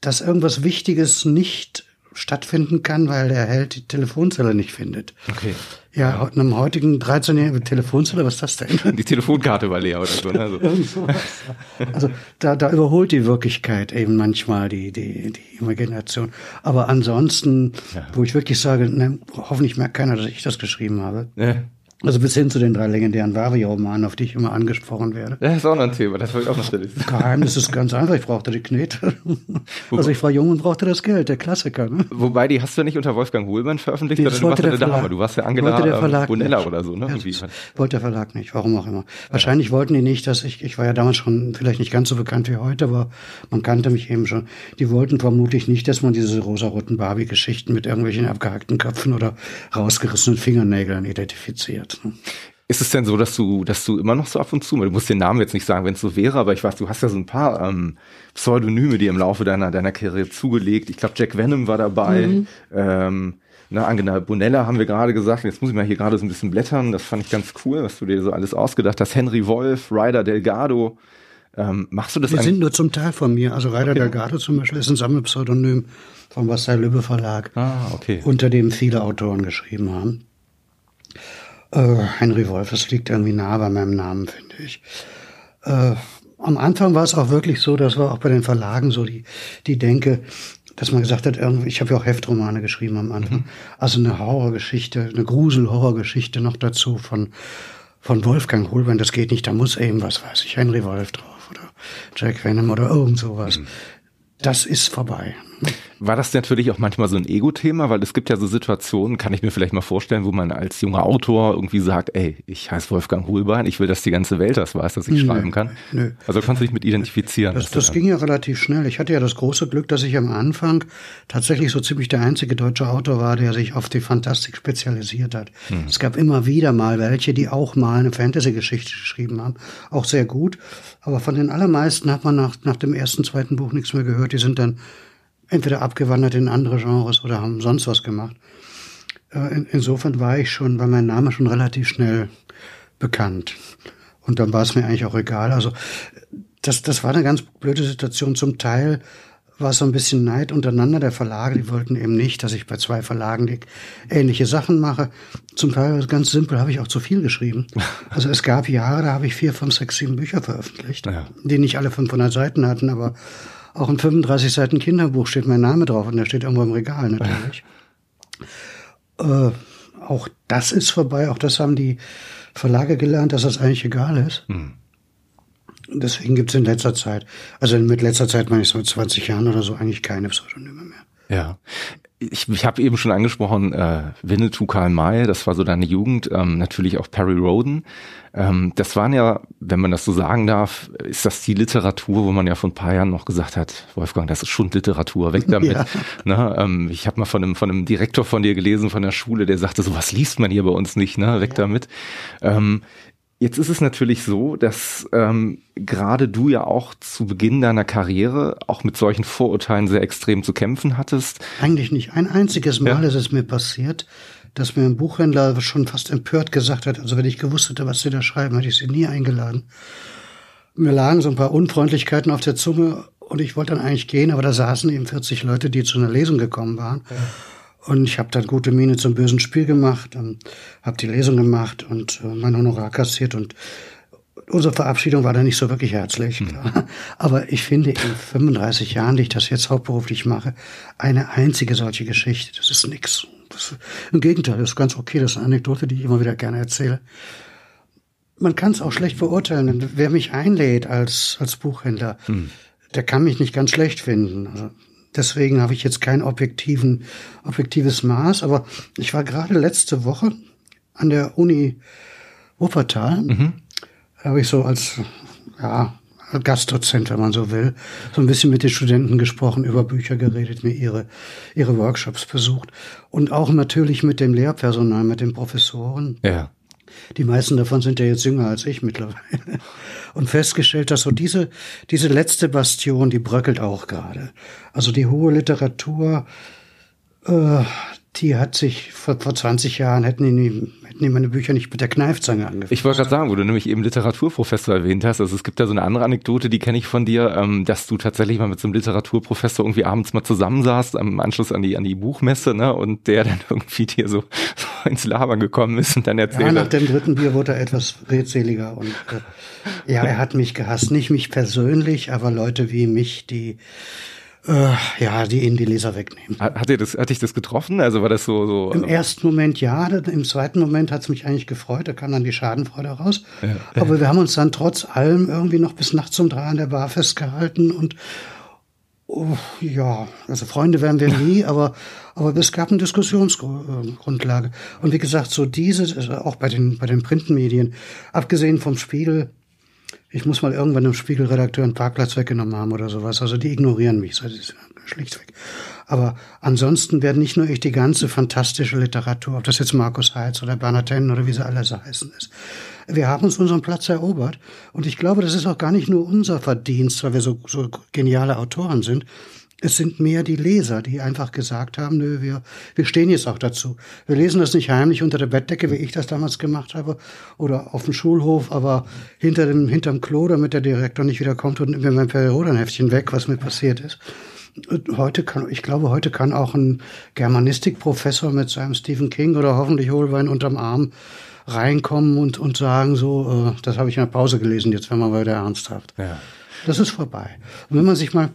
dass irgendwas Wichtiges nicht stattfinden kann, weil der Held die Telefonzelle nicht findet. Okay. Ja, einem heutigen 13-jährigen Telefonzelle, was ist das denn? Die Telefonkarte war leer oder so. Ne? Also, also da, da überholt die Wirklichkeit eben manchmal die, die, die Imagination. Aber ansonsten, ja. wo ich wirklich sage, ne, hoffentlich merkt keiner, dass ich das geschrieben habe. Ja. Also bis hin zu den drei legendären Vario-Romanen, auf die ich immer angesprochen werde. Das ist auch noch ein Thema, das wollte ich auch noch stellen. Geheimnis ist ganz einfach, ich brauchte die Knete. also ich war jung und brauchte das Geld, der Klassiker. Ne? Wobei, die hast du ja nicht unter Wolfgang Hohlmann veröffentlicht, sondern du warst ja eine Dame. Du warst ja Angela der Verlag Bonella oder so. Ne? Ja, wollte der Verlag nicht, warum auch immer. Wahrscheinlich wollten die nicht, dass ich, ich war ja damals schon vielleicht nicht ganz so bekannt wie heute, aber man kannte mich eben schon. Die wollten vermutlich nicht, dass man diese rosaroten Barbie-Geschichten mit irgendwelchen abgehackten Köpfen oder rausgerissenen Fingernägeln identifiziert. Ne? Ist es denn so, dass du, dass du immer noch so ab und zu, du musst den Namen jetzt nicht sagen, wenn es so wäre, aber ich weiß, du hast ja so ein paar ähm, Pseudonyme, die im Laufe deiner, deiner Karriere zugelegt. Ich glaube, Jack Venom war dabei. Mhm. Ähm, na, Angela Bonella haben wir gerade gesagt. Jetzt muss ich mal hier gerade so ein bisschen blättern. Das fand ich ganz cool, was du dir so alles ausgedacht hast. Henry Wolf, Ryder Delgado. Ähm, machst du das? Die sind nur zum Teil von mir. Also Ryder okay. Delgado zum Beispiel ist ein Sammelpseudonym vom Marcel Lübbe Verlag, ah, okay. unter dem viele Autoren geschrieben haben. Äh, Henry Wolf, das liegt irgendwie nah bei meinem Namen, finde ich. Äh, am Anfang war es auch wirklich so, das war auch bei den Verlagen so die, die Denke, dass man gesagt hat, irgendwie, ich habe ja auch Heftromane geschrieben am Anfang. Mhm. Also eine Horrorgeschichte, eine Grusel-Horrorgeschichte noch dazu von, von Wolfgang Holbein, das geht nicht, da muss eben, was weiß ich, Henry Wolf drauf oder Jack Venom oder irgend sowas. Mhm das ist vorbei. War das natürlich auch manchmal so ein Ego-Thema? Weil es gibt ja so Situationen, kann ich mir vielleicht mal vorstellen, wo man als junger Autor irgendwie sagt, ey, ich heiße Wolfgang Hohlbein, ich will, dass die ganze Welt das weiß, dass ich nö, schreiben kann. Nö. Also kannst du dich mit identifizieren. Das, das ging ja relativ schnell. Ich hatte ja das große Glück, dass ich am Anfang tatsächlich so ziemlich der einzige deutsche Autor war, der sich auf die Fantastik spezialisiert hat. Hm. Es gab immer wieder mal welche, die auch mal eine Fantasy-Geschichte geschrieben haben. Auch sehr gut. Aber von den allermeisten hat man nach, nach dem ersten, zweiten Buch nichts mehr gehört. Die sind dann entweder abgewandert in andere Genres oder haben sonst was gemacht. Äh, in, insofern war ich schon, war mein Name schon relativ schnell bekannt. Und dann war es mir eigentlich auch egal. Also das, das war eine ganz blöde Situation. Zum Teil war es so ein bisschen Neid untereinander der Verlage. Die wollten eben nicht, dass ich bei zwei Verlagen die ähnliche Sachen mache. Zum Teil ganz simpel habe ich auch zu viel geschrieben. Also es gab Jahre, da habe ich vier, fünf, sechs, sieben Bücher veröffentlicht, ja. die nicht alle 500 Seiten hatten, aber auch ein 35 Seiten Kinderbuch steht mein Name drauf und der steht irgendwo im Regal natürlich. äh, auch das ist vorbei. Auch das haben die Verlage gelernt, dass das eigentlich egal ist. Mhm. Deswegen gibt es in letzter Zeit, also mit letzter Zeit meine ich so 20 Jahren oder so, eigentlich keine Pseudonyme mehr. Ja. Ich, ich habe eben schon angesprochen, äh, Winnetou Karl May, das war so deine Jugend, ähm, natürlich auch Perry Roden. Ähm, das waren ja, wenn man das so sagen darf, ist das die Literatur, wo man ja vor ein paar Jahren noch gesagt hat, Wolfgang, das ist Schundliteratur, weg damit. Ja. Ne, ähm, ich habe mal von einem, von einem Direktor von dir gelesen, von der Schule, der sagte, sowas liest man hier bei uns nicht, ne? weg ja. damit. Ähm, Jetzt ist es natürlich so, dass ähm, gerade du ja auch zu Beginn deiner Karriere auch mit solchen Vorurteilen sehr extrem zu kämpfen hattest. Eigentlich nicht. Ein einziges Mal ja. ist es mir passiert, dass mir ein Buchhändler schon fast empört gesagt hat, also wenn ich gewusst hätte, was sie da schreiben, hätte ich sie nie eingeladen. Mir lagen so ein paar Unfreundlichkeiten auf der Zunge und ich wollte dann eigentlich gehen, aber da saßen eben 40 Leute, die zu einer Lesung gekommen waren. Ja. Und ich habe dann gute Miene zum bösen Spiel gemacht, ähm, habe die Lesung gemacht und äh, mein Honorar kassiert und unsere Verabschiedung war da nicht so wirklich herzlich. Mhm. Aber ich finde in 35 Jahren, die ich das jetzt hauptberuflich mache, eine einzige solche Geschichte, das ist nix. Das, Im Gegenteil, das ist ganz okay. Das ist eine Anekdote, die ich immer wieder gerne erzähle. Man kann es auch schlecht beurteilen. Wer mich einlädt als, als Buchhändler, mhm. der kann mich nicht ganz schlecht finden. Also deswegen habe ich jetzt kein objektiven, objektives Maß. Aber ich war gerade letzte Woche an der Uni Wuppertal. Mhm. Da habe ich so als, ja, Gastdozent, wenn man so will, so ein bisschen mit den Studenten gesprochen, über Bücher geredet, mir ihre, ihre Workshops besucht und auch natürlich mit dem Lehrpersonal, mit den Professoren. Ja. Die meisten davon sind ja jetzt jünger als ich mittlerweile. Und festgestellt, dass so diese, diese letzte Bastion, die bröckelt auch gerade. Also die hohe Literatur, äh, die hat sich vor, vor 20 Jahren, hätten die, hätten die meine Bücher nicht mit der Kneifzange angefangen. Ich wollte gerade sagen, wo du nämlich eben Literaturprofessor erwähnt hast. Also es gibt da so eine andere Anekdote, die kenne ich von dir, ähm, dass du tatsächlich mal mit so einem Literaturprofessor irgendwie abends mal zusammensaßt, am Anschluss an die, an die Buchmesse, ne, und der dann irgendwie dir so, so ins Labern gekommen ist und dann erzählt. Ja, nach dem dritten Bier wurde er etwas redseliger und äh, ja, er hat mich gehasst. Nicht mich persönlich, aber Leute wie mich, die äh, ja, die ihnen die Leser wegnehmen. Hat, dir das, hat dich das getroffen? Also war das so, so Im ersten Moment ja, im zweiten Moment hat es mich eigentlich gefreut, da kam dann die Schadenfreude raus. Ja. Aber wir haben uns dann trotz allem irgendwie noch bis nachts um drei an der Bar festgehalten und oh, ja, also Freunde wären wir nie, aber, aber es gab eine Diskussionsgrundlage. Und wie gesagt, so diese, also auch bei den, bei den Printmedien, abgesehen vom Spiegel, ich muss mal irgendwann dem Spiegelredakteur einen Parkplatz weggenommen haben oder sowas. Also die ignorieren mich, schlichtweg. Aber ansonsten werden nicht nur ich die ganze fantastische Literatur, ob das jetzt Markus Heitz oder Bernhard Hennen oder wie sie alle so heißen ist. Wir haben uns unseren Platz erobert. Und ich glaube, das ist auch gar nicht nur unser Verdienst, weil wir so, so geniale Autoren sind, es sind mehr die Leser, die einfach gesagt haben, nö, wir, wir stehen jetzt auch dazu. Wir lesen das nicht heimlich unter der Bettdecke, wie ich das damals gemacht habe, oder auf dem Schulhof, aber hinter dem, hinterm Klo, damit der Direktor nicht wieder kommt und nimmt mir mein Periodenheftchen weg, was mir passiert ist. Heute kann, ich glaube, heute kann auch ein Germanistikprofessor mit seinem Stephen King oder hoffentlich Holbein unterm Arm reinkommen und, und sagen so, äh, das habe ich in der Pause gelesen, jetzt werden wir wieder ernsthaft. Ja. Das ist vorbei. Und wenn man sich mal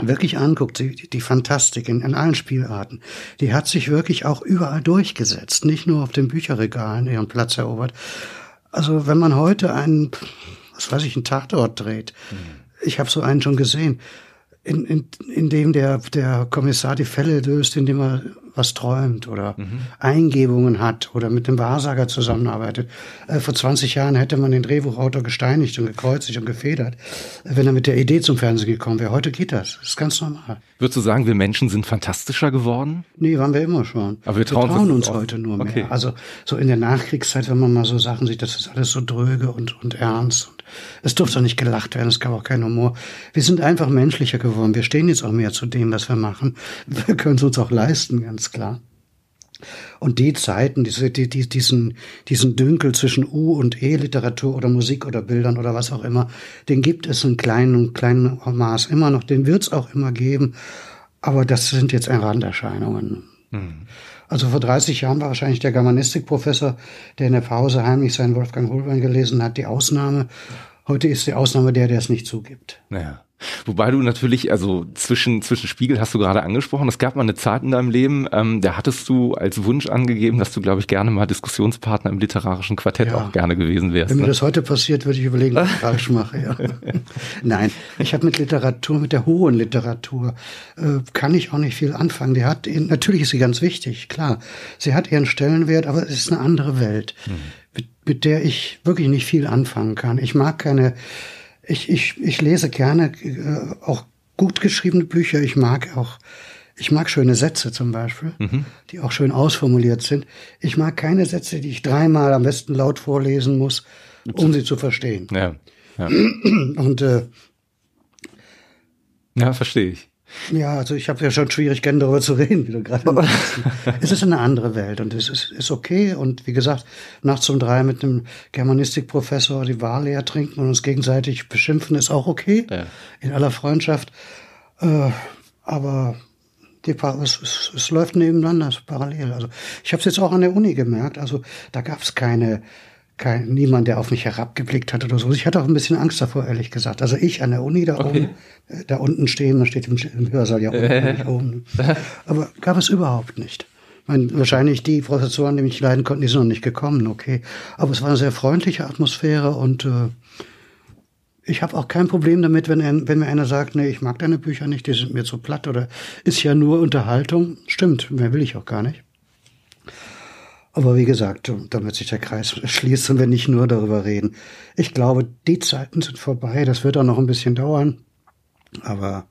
wirklich anguckt, die, die Fantastik in, in allen Spielarten, die hat sich wirklich auch überall durchgesetzt, nicht nur auf den Bücherregalen ihren Platz erobert. Also wenn man heute einen, was weiß ich, einen Tatort dreht, mhm. ich habe so einen schon gesehen, in, in, in dem der, der Kommissar die Fälle löst, indem er was träumt oder mhm. Eingebungen hat oder mit dem Wahrsager zusammenarbeitet. Äh, vor 20 Jahren hätte man den Drehbuchautor gesteinigt und gekreuzigt und gefedert, wenn er mit der Idee zum Fernsehen gekommen wäre. Heute geht das. Das ist ganz normal. Würdest du sagen, wir Menschen sind fantastischer geworden? Nee, waren wir immer schon. Aber wir trauen, wir trauen uns heute nur mehr. Okay. Also so in der Nachkriegszeit, wenn man mal so Sachen sieht, das ist alles so dröge und, und ernst. Und es durfte auch nicht gelacht werden, es gab auch keinen Humor. Wir sind einfach menschlicher geworden. Wir stehen jetzt auch mehr zu dem, was wir machen. Wir können es uns auch leisten, ganz klar. Und die Zeiten, diese, die, die, diesen, diesen Dünkel zwischen U- und E-Literatur oder Musik oder Bildern oder was auch immer, den gibt es in kleinen, kleinen Maß immer noch, den wird es auch immer geben. Aber das sind jetzt Randerscheinungen. Mhm. Also vor 30 Jahren war wahrscheinlich der Germanistikprofessor, der in der Pause heimlich seinen Wolfgang Holbein gelesen hat, die Ausnahme. Heute ist die Ausnahme der, der es nicht zugibt. Naja. Wobei du natürlich, also zwischen, zwischen Spiegel hast du gerade angesprochen, es gab mal eine Zeit in deinem Leben, ähm, da hattest du als Wunsch angegeben, dass du, glaube ich, gerne mal Diskussionspartner im literarischen Quartett ja. auch gerne gewesen wärst. Wenn mir ne? das heute passiert, würde ich überlegen, was ich falsch mache. Ja. Nein, ich habe mit Literatur, mit der hohen Literatur, äh, kann ich auch nicht viel anfangen. Die hat, natürlich ist sie ganz wichtig, klar. Sie hat ihren Stellenwert, aber es ist eine andere Welt, hm. mit, mit der ich wirklich nicht viel anfangen kann. Ich mag keine ich, ich, ich lese gerne äh, auch gut geschriebene Bücher. Ich mag auch, ich mag schöne Sätze zum Beispiel, mhm. die auch schön ausformuliert sind. Ich mag keine Sätze, die ich dreimal am besten laut vorlesen muss, um sie zu verstehen. Ja. ja. Und äh, ja, verstehe ich. Ja, also ich habe ja schon Schwierigkeiten darüber zu reden, wie du gerade Es ist eine andere Welt und es ist, ist okay. Und wie gesagt, nachts um drei mit einem Germanistikprofessor die Wahl leer trinken und uns gegenseitig beschimpfen, ist auch okay. Ja. In aller Freundschaft. Äh, aber die, es, es, es läuft nebeneinander, parallel. Also ich habe es jetzt auch an der Uni gemerkt. Also da gab es keine kein, niemand, der auf mich herabgeblickt hat oder so. Ich hatte auch ein bisschen Angst davor, ehrlich gesagt. Also ich an der Uni da okay. oben, äh, da unten stehen, da steht im, im Hörsaal ja unten, oben. Aber gab es überhaupt nicht. Ich meine, wahrscheinlich die Professoren, die mich leiden konnten, die sind noch nicht gekommen, okay. Aber es war eine sehr freundliche Atmosphäre und äh, ich habe auch kein Problem damit, wenn, er, wenn mir einer sagt, nee, ich mag deine Bücher nicht, die sind mir zu platt oder ist ja nur Unterhaltung. Stimmt, mehr will ich auch gar nicht. Aber wie gesagt, damit sich der Kreis schließt und wir nicht nur darüber reden. Ich glaube, die Zeiten sind vorbei. Das wird auch noch ein bisschen dauern. Aber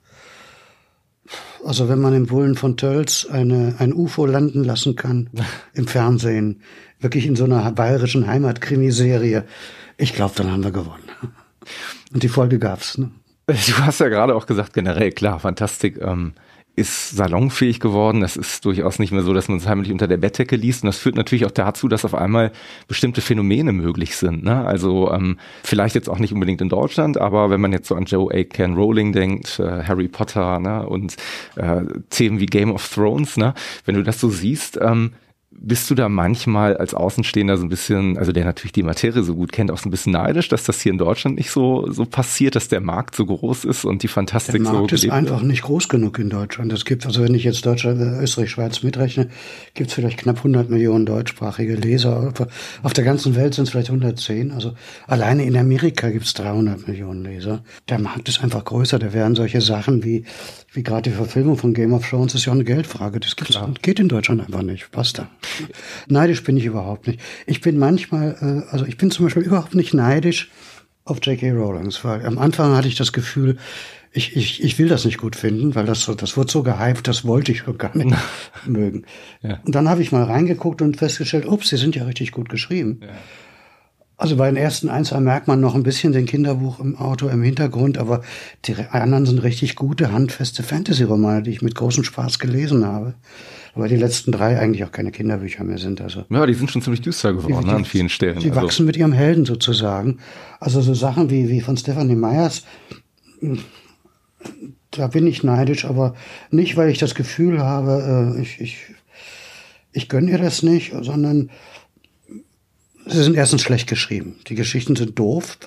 also wenn man im Bullen von Tölz eine, ein UFO landen lassen kann im Fernsehen, wirklich in so einer bayerischen Heimatkrimiserie, ich glaube, dann haben wir gewonnen. Und die Folge gab's. Ne? Du hast ja gerade auch gesagt, generell klar, Fantastik. Ähm ist salonfähig geworden. Das ist durchaus nicht mehr so, dass man es heimlich unter der Bettdecke liest. Und das führt natürlich auch dazu, dass auf einmal bestimmte Phänomene möglich sind. Ne? Also ähm, vielleicht jetzt auch nicht unbedingt in Deutschland, aber wenn man jetzt so an Joe A. Ken Rowling denkt, äh, Harry Potter ne? und äh, Themen wie Game of Thrones, ne? wenn du das so siehst, ähm, bist du da manchmal als Außenstehender so ein bisschen, also der natürlich die Materie so gut kennt, auch so ein bisschen neidisch, dass das hier in Deutschland nicht so, so passiert, dass der Markt so groß ist und die Fantastik so. Der Markt so ist einfach nicht groß genug in Deutschland. Es gibt, also wenn ich jetzt Deutschland, äh, Österreich, Schweiz mitrechne, gibt es vielleicht knapp 100 Millionen deutschsprachige Leser. Auf der ganzen Welt sind es vielleicht 110. Also alleine in Amerika gibt es 300 Millionen Leser. Der Markt ist einfach größer. Da werden solche Sachen wie, wie gerade die Verfilmung von Game of Thrones ist ja auch eine Geldfrage. Das geht in Deutschland einfach nicht. Passt da. Neidisch bin ich überhaupt nicht. Ich bin manchmal, äh, also ich bin zum Beispiel überhaupt nicht neidisch auf J.K. Rowlings, weil am Anfang hatte ich das Gefühl, ich, ich, ich will das nicht gut finden, weil das so, das wird so gehypt, das wollte ich schon gar nicht mögen. Ja. Und dann habe ich mal reingeguckt und festgestellt, ups, sie sind ja richtig gut geschrieben. Ja. Also bei den ersten ein, zwei merkt man noch ein bisschen den Kinderbuch im Auto im Hintergrund, aber die anderen sind richtig gute, handfeste Fantasy-Romane, die ich mit großem Spaß gelesen habe. Aber die letzten drei eigentlich auch keine Kinderbücher mehr sind. Also ja, die sind schon ziemlich düster geworden die, ne, an vielen Stellen. Die also. wachsen mit ihrem Helden sozusagen. Also so Sachen wie, wie von Stephanie Meyers, da bin ich neidisch, aber nicht, weil ich das Gefühl habe, äh, ich, ich, ich gönne ihr das nicht, sondern sie sind erstens schlecht geschrieben. Die Geschichten sind doof.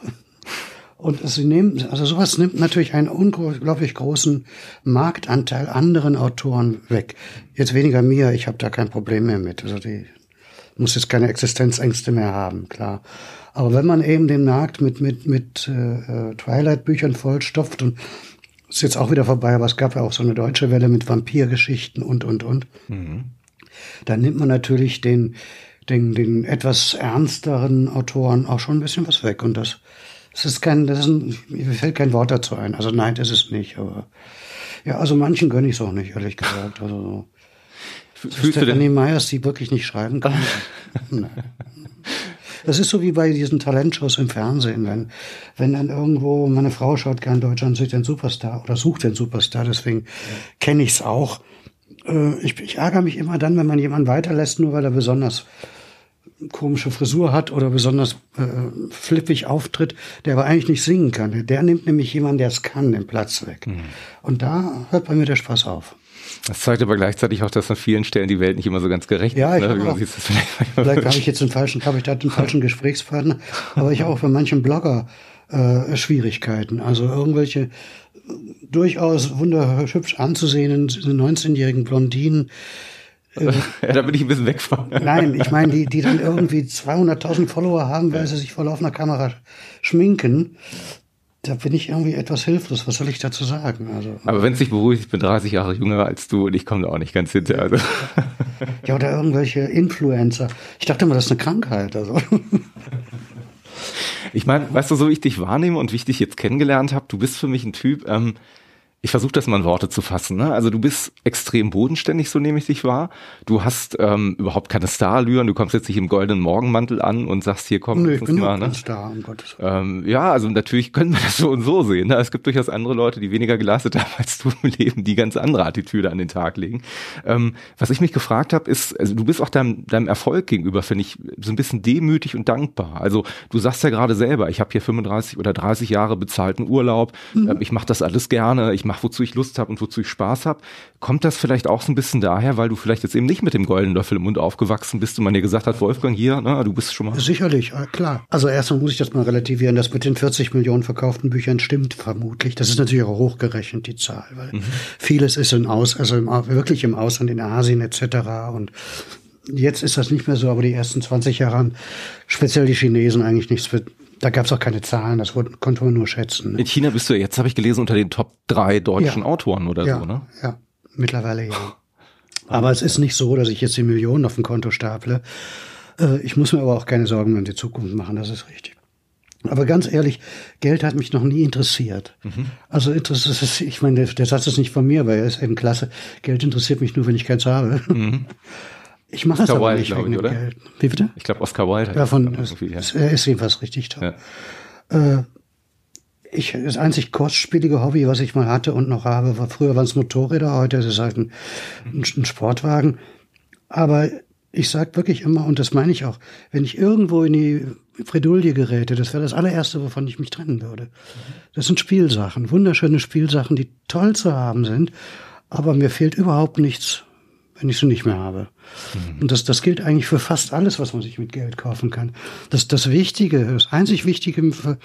Und sie nehmen, also sowas nimmt natürlich einen unglaublich großen Marktanteil anderen Autoren weg. Jetzt weniger mir, ich habe da kein Problem mehr mit. Also die muss jetzt keine Existenzängste mehr haben, klar. Aber wenn man eben den Markt mit mit mit äh, äh, Twilight-Büchern vollstopft und ist jetzt auch wieder vorbei, aber es gab ja auch so eine deutsche Welle mit Vampirgeschichten und und und. Mhm. Dann nimmt man natürlich den den den etwas ernsteren Autoren auch schon ein bisschen was weg und das es ist kein, das ist ein, mir fällt kein Wort dazu ein. Also nein, das ist nicht, aber ja, also manchen gönne ich es auch nicht, ehrlich gesagt. Also Fühlst Stephanie Meyers, die wirklich nicht schreiben kann. nein. Das ist so wie bei diesen Talentshows im Fernsehen, wenn, wenn dann irgendwo, meine Frau schaut gern Deutschland sucht den Superstar oder sucht den Superstar, deswegen ja. kenne ich es auch. Äh, ich, ich ärgere mich immer dann, wenn man jemanden weiterlässt, nur weil er besonders komische Frisur hat oder besonders äh, flippig auftritt, der aber eigentlich nicht singen kann. Der nimmt nämlich jemanden, der es kann, den Platz weg. Mhm. Und da hört bei mir der Spaß auf. Das zeigt aber gleichzeitig auch, dass an vielen Stellen die Welt nicht immer so ganz gerecht ja, ist. Ja, ne? vielleicht, vielleicht habe ich jetzt den falschen, habe ich da den falschen Gesprächspartner, aber ich habe auch bei manchen Blogger äh, Schwierigkeiten. Also irgendwelche durchaus wunderhübsch anzusehenden 19-jährigen Blondinen, ja, da bin ich ein bisschen weg von. Nein, ich meine, die, die dann irgendwie 200.000 Follower haben, weil sie sich vor laufender Kamera schminken. Da bin ich irgendwie etwas hilflos. Was soll ich dazu sagen? Also, Aber wenn es dich beruhigt, ich bin 30 Jahre jünger als du und ich komme da auch nicht ganz hinter. Also. Ja, oder irgendwelche Influencer. Ich dachte immer, das ist eine Krankheit. Also. Ich meine, weißt du, so wie ich dich wahrnehme und wie ich dich jetzt kennengelernt habe, du bist für mich ein Typ, ähm, ich versuche das mal in Worte zu fassen. Ne? Also du bist extrem bodenständig, so nehme ich dich wahr. Du hast ähm, überhaupt keine Starallüren. Du kommst jetzt nicht im goldenen Morgenmantel an und sagst hier komm, nee, ich bin mal. Ne? Star, um Gottes ähm, ja, also natürlich können wir das so und so sehen. Ne? Es gibt durchaus andere Leute, die weniger geleistet haben als du im Leben, die ganz andere Attitüde an den Tag legen. Ähm, was ich mich gefragt habe, ist, also du bist auch deinem, deinem Erfolg gegenüber, finde ich, so ein bisschen demütig und dankbar. Also du sagst ja gerade selber, ich habe hier 35 oder 30 Jahre bezahlten Urlaub, mhm. ich mache das alles gerne, ich mache mache, wozu ich Lust habe und wozu ich Spaß habe. Kommt das vielleicht auch so ein bisschen daher, weil du vielleicht jetzt eben nicht mit dem goldenen Löffel im Mund aufgewachsen bist und man dir gesagt hat, Wolfgang, hier, na, du bist schon mal. Sicherlich, äh, klar. Also erstmal muss ich das mal relativieren. Das mit den 40 Millionen verkauften Büchern stimmt vermutlich. Das ist natürlich auch hochgerechnet, die Zahl, weil mhm. vieles ist in Aus, also im, wirklich im Ausland, in Asien etc. Und jetzt ist das nicht mehr so, aber die ersten 20 Jahre haben speziell die Chinesen eigentlich nichts für da gab es auch keine Zahlen, das wurde, konnte man nur schätzen. Ne? In China bist du jetzt, habe ich gelesen, unter den Top drei deutschen ja. Autoren oder ja, so, ne? Ja, mittlerweile ja. Aber es ist nicht so, dass ich jetzt die Millionen auf dem Konto staple. Äh, ich muss mir aber auch keine Sorgen um die Zukunft machen, das ist richtig. Aber ganz ehrlich, Geld hat mich noch nie interessiert. Mhm. Also interessiert, ich meine, der, der, Satz ist nicht von mir, aber er ist eben klasse. Geld interessiert mich nur, wenn ich keins habe. Mhm. Ich mache es aber Wilde, nicht wegen ich, oder? Geld. Wie bitte? Ich glaube, Oscar Wilde hat ja, von, ist, ja. Er ist jedenfalls richtig toll. Ja. Äh, ich, das einzig kostspielige Hobby, was ich mal hatte und noch habe, war früher waren es Motorräder, heute ist es halt ein, ein Sportwagen. Aber ich sage wirklich immer, und das meine ich auch, wenn ich irgendwo in die Fredulie gerate, das wäre das allererste, wovon ich mich trennen würde. Das sind Spielsachen, wunderschöne Spielsachen, die toll zu haben sind, aber mir fehlt überhaupt nichts wenn ich sie nicht mehr habe. Mhm. Und das, das gilt eigentlich für fast alles, was man sich mit Geld kaufen kann. Das, das Wichtige, das einzig Wichtige für,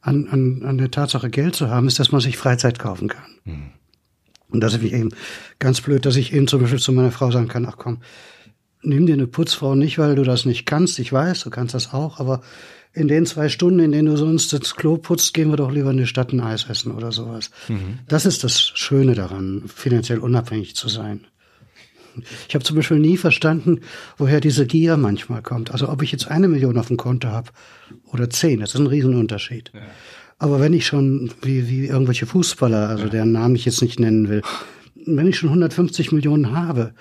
an, an, an der Tatsache, Geld zu haben, ist, dass man sich Freizeit kaufen kann. Mhm. Und das ist eben ganz blöd, dass ich eben zum Beispiel zu meiner Frau sagen kann, ach komm, nimm dir eine Putzfrau nicht, weil du das nicht kannst. Ich weiß, du kannst das auch, aber in den zwei Stunden, in denen du sonst das Klo putzt, gehen wir doch lieber in die Stadt ein Eis essen oder sowas. Mhm. Das ist das Schöne daran, finanziell unabhängig zu sein. Ich habe zum Beispiel nie verstanden, woher diese Gier manchmal kommt. Also ob ich jetzt eine Million auf dem Konto habe oder zehn, das ist ein Riesenunterschied. Ja. Aber wenn ich schon, wie, wie irgendwelche Fußballer, also ja. deren Namen ich jetzt nicht nennen will, wenn ich schon 150 Millionen habe,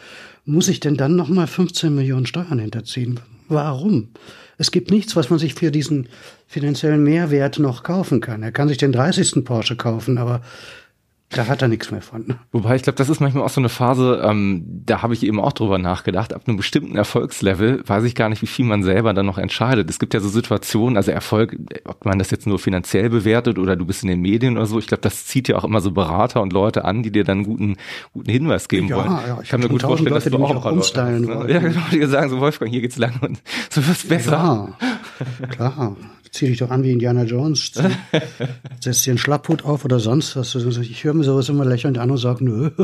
muss ich denn dann nochmal 15 Millionen Steuern hinterziehen? Warum? Es gibt nichts, was man sich für diesen finanziellen Mehrwert noch kaufen kann. Er kann sich den 30. Porsche kaufen, aber da hat er nichts mehr von. Wobei ich glaube, das ist manchmal auch so eine Phase, ähm, da habe ich eben auch drüber nachgedacht. Ab einem bestimmten Erfolgslevel weiß ich gar nicht, wie viel man selber dann noch entscheidet. Es gibt ja so Situationen, also Erfolg, ob man das jetzt nur finanziell bewertet oder du bist in den Medien oder so, ich glaube, das zieht ja auch immer so Berater und Leute an, die dir dann guten, guten Hinweis geben ja, wollen. Ja, ich kann mir gut vorstellen, Leute, dass du auch ein paar Leute hast, ne? Ja, genau, die sagen so, Wolfgang, hier geht's lang und so wird's besser. Ja, klar zieh dich doch an wie Indiana Jones, setz dir einen Schlapphut auf oder sonst was. Ich höre mir sowas immer lächelnd an und sage, nö.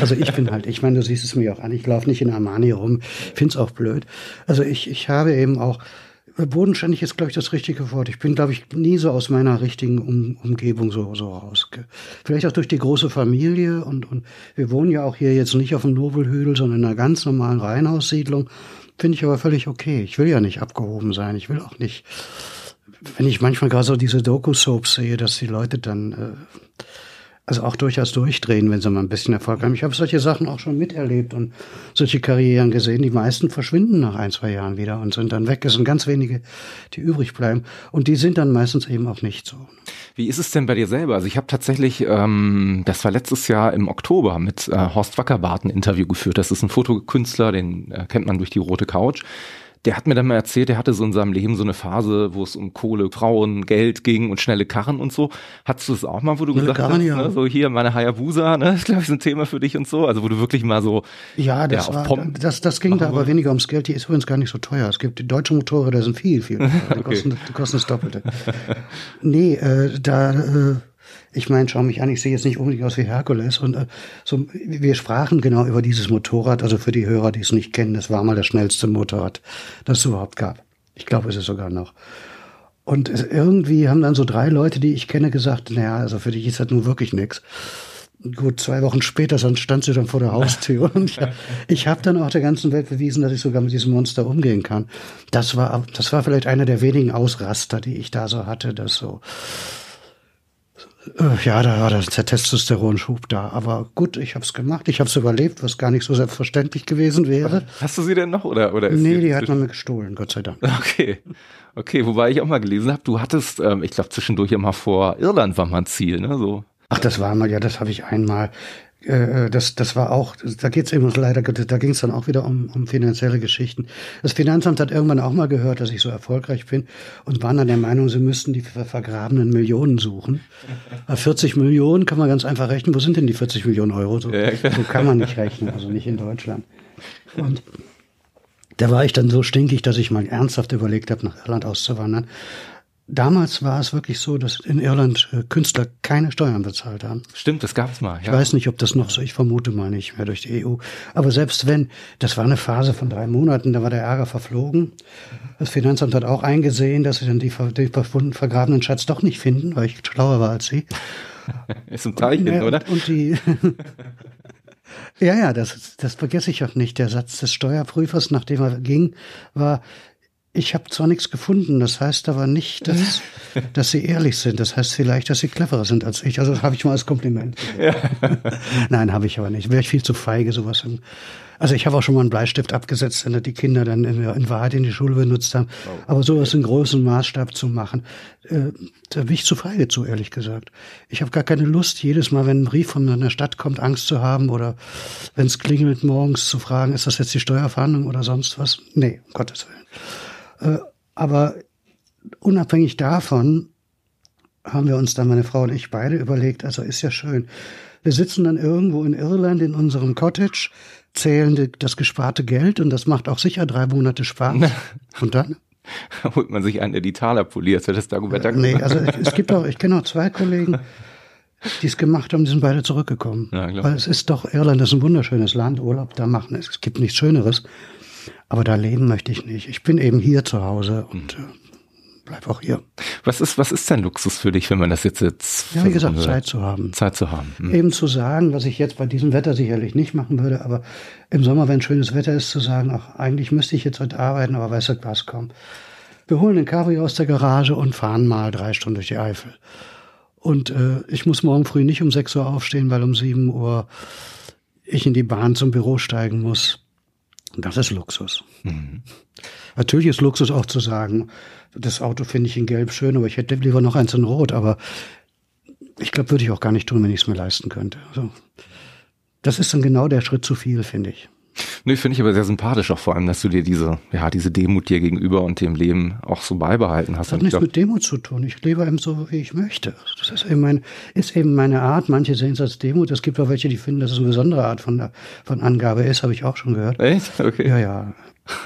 Also ich bin halt, ich meine, du siehst es mir auch an, ich laufe nicht in Armani rum, find's auch blöd. Also ich, ich habe eben auch, bodenständig ist, glaube ich, das richtige Wort. Ich bin, glaube ich, nie so aus meiner richtigen um Umgebung so, so raus. Vielleicht auch durch die große Familie und, und wir wohnen ja auch hier jetzt nicht auf dem Nobelhügel, sondern in einer ganz normalen Reihenhaussiedlung. Finde ich aber völlig okay. Ich will ja nicht abgehoben sein. Ich will auch nicht wenn ich manchmal gerade so diese Doku-Soaps sehe, dass die Leute dann äh, also auch durchaus durchdrehen, wenn sie mal ein bisschen Erfolg haben. Ich habe solche Sachen auch schon miterlebt und solche Karrieren gesehen. Die meisten verschwinden nach ein, zwei Jahren wieder und sind dann weg. Es sind ganz wenige, die übrig bleiben. Und die sind dann meistens eben auch nicht so. Wie ist es denn bei dir selber? Also ich habe tatsächlich, ähm, das war letztes Jahr im Oktober mit äh, Horst Wackerbart ein Interview geführt. Das ist ein Fotokünstler, den äh, kennt man durch die rote Couch der hat mir dann mal erzählt, er hatte so in seinem Leben so eine Phase, wo es um Kohle, Frauen, Geld ging und schnelle Karren und so. Hattest du es auch mal, wo du schnelle gesagt Karren, hast, ja. ne, so hier meine Hayabusa, ne, ist glaube ich so ein Thema für dich und so, also wo du wirklich mal so Ja, das ja, war, das, das ging da aber weniger ums Geld, die ist übrigens gar nicht so teuer. Es gibt die deutschen Motorräder sind viel, viel teuer. Die, okay. kosten, die kosten das Doppelte. nee, äh, da äh, ich meine, schau mich an, ich sehe jetzt nicht unbedingt aus wie Herkules. Und äh, so, wir sprachen genau über dieses Motorrad. Also für die Hörer, die es nicht kennen, das war mal das schnellste Motorrad, das es überhaupt gab. Ich glaube, es ist sogar noch. Und es, irgendwie haben dann so drei Leute, die ich kenne, gesagt, naja, also für dich ist das nun wirklich nix. Gut, zwei Wochen später stand sie dann vor der Haustür und ich, ich habe dann auch der ganzen Welt bewiesen, dass ich sogar mit diesem Monster umgehen kann. Das war, das war vielleicht einer der wenigen Ausraster, die ich da so hatte, das so ja, da war der Testosteronschub da. Aber gut, ich habe es gemacht. Ich habe es überlebt, was gar nicht so selbstverständlich gewesen wäre. Hast du sie denn noch oder oder? Ist nee, die hat man mir gestohlen, Gott sei Dank. Okay, okay. Wobei ich auch mal gelesen habe, du hattest, ähm, ich glaube zwischendurch immer vor Irland war mal ein Ziel, ne? So. Ach, das war mal, ja, das habe ich einmal. Äh, äh, das, das war auch, da geht's eben leider, da ging es dann auch wieder um, um finanzielle Geschichten. Das Finanzamt hat irgendwann auch mal gehört, dass ich so erfolgreich bin und waren dann der Meinung, sie müssten die vergrabenen Millionen suchen. Bei 40 Millionen kann man ganz einfach rechnen. Wo sind denn die 40 Millionen Euro? So, so kann man nicht rechnen, also nicht in Deutschland. Und da war ich dann so stinkig, dass ich mal ernsthaft überlegt habe, nach Irland auszuwandern. Damals war es wirklich so, dass in Irland äh, Künstler keine Steuern bezahlt haben. Stimmt, das gab es mal. Ja. Ich weiß nicht, ob das noch so, ich vermute mal nicht mehr durch die EU. Aber selbst wenn, das war eine Phase von drei Monaten, da war der Ärger verflogen. Das Finanzamt hat auch eingesehen, dass sie dann die, die vergrabenen Schatz doch nicht finden, weil ich schlauer war als sie. Ist ein Teilchen, und, oder? Und die, ja, ja, das, das vergesse ich auch nicht. Der Satz des Steuerprüfers, nachdem er ging, war, ich habe zwar nichts gefunden, das heißt aber nicht, dass, dass sie ehrlich sind. Das heißt vielleicht, dass sie cleverer sind als ich. Also das habe ich mal als Kompliment. Ja. Nein, habe ich aber nicht. Wäre ich viel zu feige, sowas. Also ich habe auch schon mal einen Bleistift abgesetzt, wenn die Kinder dann in, in Wahrheit in die Schule benutzt haben. Oh. Aber sowas in großem Maßstab zu machen, äh, da bin ich zu feige zu, ehrlich gesagt. Ich habe gar keine Lust, jedes Mal, wenn ein Brief von einer Stadt kommt, Angst zu haben oder wenn es klingelt morgens zu fragen, ist das jetzt die Steuerverhandlung oder sonst was? Nee, um Gottes Willen. Äh, aber unabhängig davon haben wir uns dann, meine Frau und ich beide überlegt, also ist ja schön. Wir sitzen dann irgendwo in Irland in unserem Cottage, zählen das gesparte Geld und das macht auch sicher drei Monate Spaß. Und dann? Holt man sich einen, der die Taler poliert, das Dagobert äh, Nee, also es gibt auch, ich kenne auch zwei Kollegen, die es gemacht haben, die sind beide zurückgekommen. Ja, Weil es ist doch, Irland ist ein wunderschönes Land, Urlaub da machen, es gibt nichts Schöneres. Aber da leben möchte ich nicht. Ich bin eben hier zu Hause und äh, bleib auch hier. Was ist, was ist denn Luxus für dich, wenn man das jetzt jetzt Ja, wie gesagt, würde? Zeit zu haben. Zeit zu haben. Hm. Eben zu sagen, was ich jetzt bei diesem Wetter sicherlich nicht machen würde, aber im Sommer, wenn schönes Wetter ist, zu sagen, ach, eigentlich müsste ich jetzt heute arbeiten, aber weißt du was, komm. Wir holen den Cabrio aus der Garage und fahren mal drei Stunden durch die Eifel. Und äh, ich muss morgen früh nicht um sechs Uhr aufstehen, weil um sieben Uhr ich in die Bahn zum Büro steigen muss. Das ist Luxus. Mhm. Natürlich ist Luxus auch zu sagen, das Auto finde ich in Gelb schön, aber ich hätte lieber noch eins in Rot. Aber ich glaube, würde ich auch gar nicht tun, wenn ich es mir leisten könnte. Also, das ist dann genau der Schritt zu viel, finde ich. Nee, finde ich aber sehr sympathisch auch vor allem, dass du dir diese, ja, diese Demut dir gegenüber und dem Leben auch so beibehalten hast. Das hat nichts glaub, mit Demut zu tun. Ich lebe eben so, wie ich möchte. Das ist eben, mein, ist eben meine Art. Manche sehen es als Demut. Es gibt auch welche, die finden, dass es eine besondere Art von, von Angabe ist. Habe ich auch schon gehört. Echt? Okay. Ja, ja.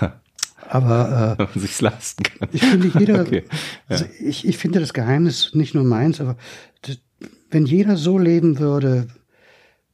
Aber äh, Wenn man sich's leisten kann. Ich finde jeder, okay. ja. also ich, ich finde das Geheimnis nicht nur meins, aber das, wenn jeder so leben würde,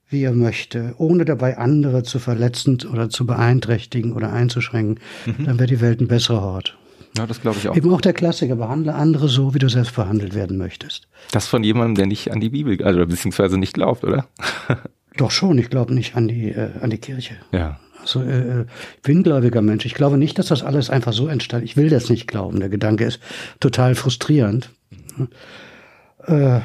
wie er möchte, ohne dabei andere zu verletzen oder zu beeinträchtigen oder einzuschränken, mhm. dann wäre die Welt ein besserer Ort. Ja, das glaube ich auch. Eben auch der Klassiker, behandle andere so, wie du selbst behandelt werden möchtest. Das von jemandem, der nicht an die Bibel, also beziehungsweise nicht glaubt, oder? Doch schon, ich glaube nicht an die, äh, an die Kirche. Ja. Also, äh, ich bin gläubiger Mensch. Ich glaube nicht, dass das alles einfach so entstand. Ich will das nicht glauben. Der Gedanke ist total frustrierend. Äh,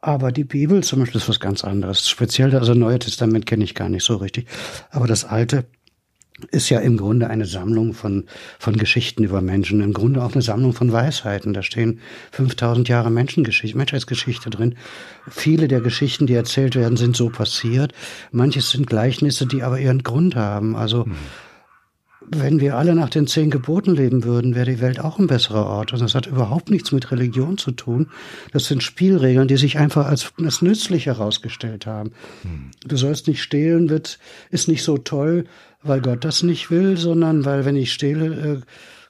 aber die Bibel zum Beispiel ist was ganz anderes. Speziell, also Neue Testament kenne ich gar nicht so richtig. Aber das Alte ist ja im Grunde eine Sammlung von, von Geschichten über Menschen, im Grunde auch eine Sammlung von Weisheiten. Da stehen 5000 Jahre Menschengeschichte, Menschheitsgeschichte drin. Viele der Geschichten, die erzählt werden, sind so passiert. Manches sind Gleichnisse, die aber ihren Grund haben. Also, hm wenn wir alle nach den zehn Geboten leben würden, wäre die Welt auch ein besserer Ort. Und das hat überhaupt nichts mit Religion zu tun. Das sind Spielregeln, die sich einfach als, als nützlich herausgestellt haben. Hm. Du sollst nicht stehlen, wird, ist nicht so toll, weil Gott das nicht will, sondern weil, wenn ich stehle, äh,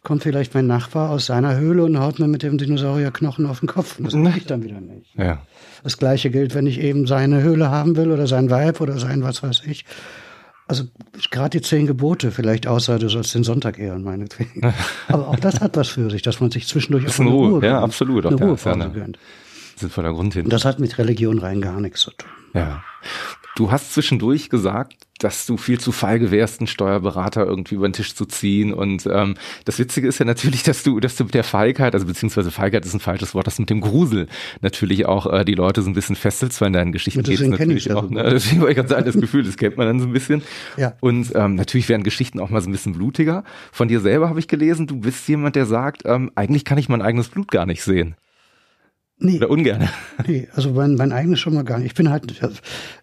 kommt vielleicht mein Nachbar aus seiner Höhle und haut mir mit dem Dinosaurierknochen auf den Kopf. Das mache ich dann wieder nicht. Ja. Das gleiche gilt, wenn ich eben seine Höhle haben will oder sein Weib oder sein was weiß ich. Also gerade die zehn Gebote, vielleicht außer du sollst den Sonntag ehren, meinetwegen. Aber auch das hat was für sich, dass man sich zwischendurch das ist eine Ruhe, Ruhe ja, absolut. Eine Ruhepause ja, gönnt. Sinnvoller Grund hin. Und das hat mit Religion rein gar nichts zu tun. Ja. Du hast zwischendurch gesagt, dass du viel zu feige wärst, einen Steuerberater irgendwie über den Tisch zu ziehen. Und ähm, das Witzige ist ja natürlich, dass du, dass du mit der Feigheit, also beziehungsweise Feigheit ist ein falsches Wort, dass du mit dem Grusel natürlich auch äh, die Leute so ein bisschen fesselst, weil in deinen Geschichten geht es natürlich auch. Ne? Deswegen wollte ich gerade sagen, das Gefühl, das kennt man dann so ein bisschen. Ja. Und ähm, natürlich werden Geschichten auch mal so ein bisschen blutiger. Von dir selber habe ich gelesen, du bist jemand, der sagt, ähm, eigentlich kann ich mein eigenes Blut gar nicht sehen. Nee. Oder ungern? Nee, also mein, mein eigenes schon mal gar nicht. Ich bin halt,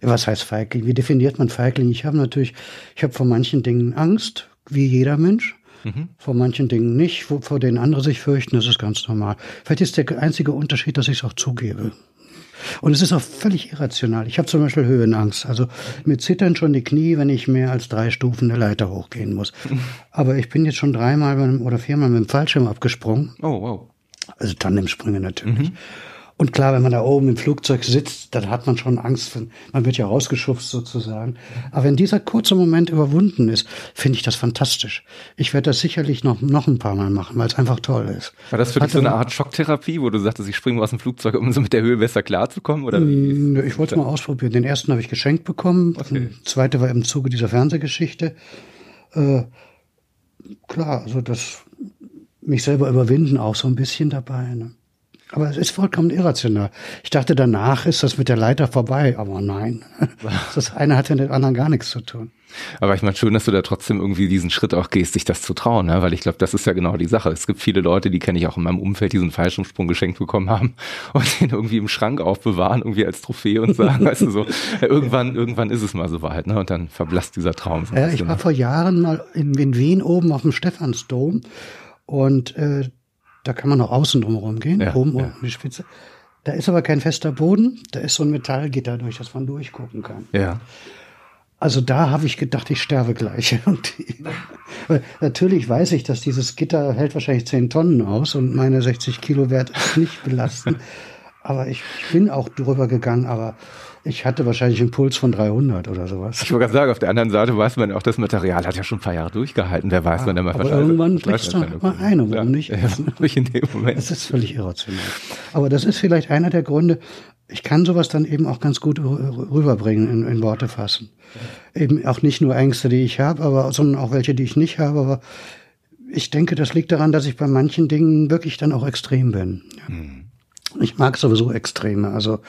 was heißt Feigling? Wie definiert man Feigling? Ich habe natürlich, ich habe vor manchen Dingen Angst, wie jeder Mensch. Mhm. Vor manchen Dingen nicht, vor, vor denen andere sich fürchten, das ist ganz normal. Vielleicht ist der einzige Unterschied, dass ich es auch zugebe. Und es ist auch völlig irrational. Ich habe zum Beispiel Höhenangst. Also mir zittern schon die Knie, wenn ich mehr als drei Stufen eine Leiter hochgehen muss. Aber ich bin jetzt schon dreimal oder viermal mit dem Fallschirm abgesprungen. Oh, wow. Also Tandemsprünge natürlich. Mhm. Und klar, wenn man da oben im Flugzeug sitzt, dann hat man schon Angst, man wird ja rausgeschubst sozusagen. Aber wenn dieser kurze Moment überwunden ist, finde ich das fantastisch. Ich werde das sicherlich noch, noch ein paar Mal machen, weil es einfach toll ist. War das für dich so eine Art Schocktherapie, wo du sagtest, ich springe aus dem Flugzeug, um so mit der Höhe besser klarzukommen? Oder wie? Ich wollte es mal ausprobieren. Den ersten habe ich geschenkt bekommen. Okay. Der zweite war im Zuge dieser Fernsehgeschichte. Äh, klar, also das mich selber überwinden auch so ein bisschen dabei. Ne? Aber es ist vollkommen irrational. Ich dachte, danach ist das mit der Leiter vorbei, aber nein. Das eine hat ja mit dem anderen gar nichts zu tun. Aber ich meine schön, dass du da trotzdem irgendwie diesen Schritt auch gehst, sich das zu trauen, ne? weil ich glaube, das ist ja genau die Sache. Es gibt viele Leute, die kenne ich auch in meinem Umfeld, die so einen Fallschirmsprung geschenkt bekommen haben und den irgendwie im Schrank aufbewahren, irgendwie als Trophäe und sagen, weißt du so, irgendwann, irgendwann ist es mal so weit, ne? Und dann verblasst dieser Traum. So ja, ich war ne? vor Jahren mal in, in Wien oben auf dem Stephansdom und äh, da kann man auch außen drumherum gehen, ja, oben ja. um die Spitze. Da ist aber kein fester Boden, da ist so ein Metallgitter, durch das man durchgucken kann. Ja. Also da habe ich gedacht, ich sterbe gleich. Natürlich weiß ich, dass dieses Gitter hält wahrscheinlich 10 Tonnen aus und meine 60 Kilo Wert nicht belasten. aber ich, ich bin auch drüber gegangen, aber ich hatte wahrscheinlich einen Puls von 300 oder sowas. Ich wollte gerade sagen, auf der anderen Seite weiß man auch, das Material hat ja schon ein paar Jahre durchgehalten. Wer weiß, ja, wann der mal Aber irgendwann bricht es doch mal ein, warum nicht? Ja, nicht in dem Moment. Das ist völlig irrational. Aber das ist vielleicht einer der Gründe, ich kann sowas dann eben auch ganz gut rüberbringen, in, in Worte fassen. Eben auch nicht nur Ängste, die ich habe, aber, sondern auch welche, die ich nicht habe, aber ich denke, das liegt daran, dass ich bei manchen Dingen wirklich dann auch extrem bin. Hm. Ich mag sowieso Extreme. Also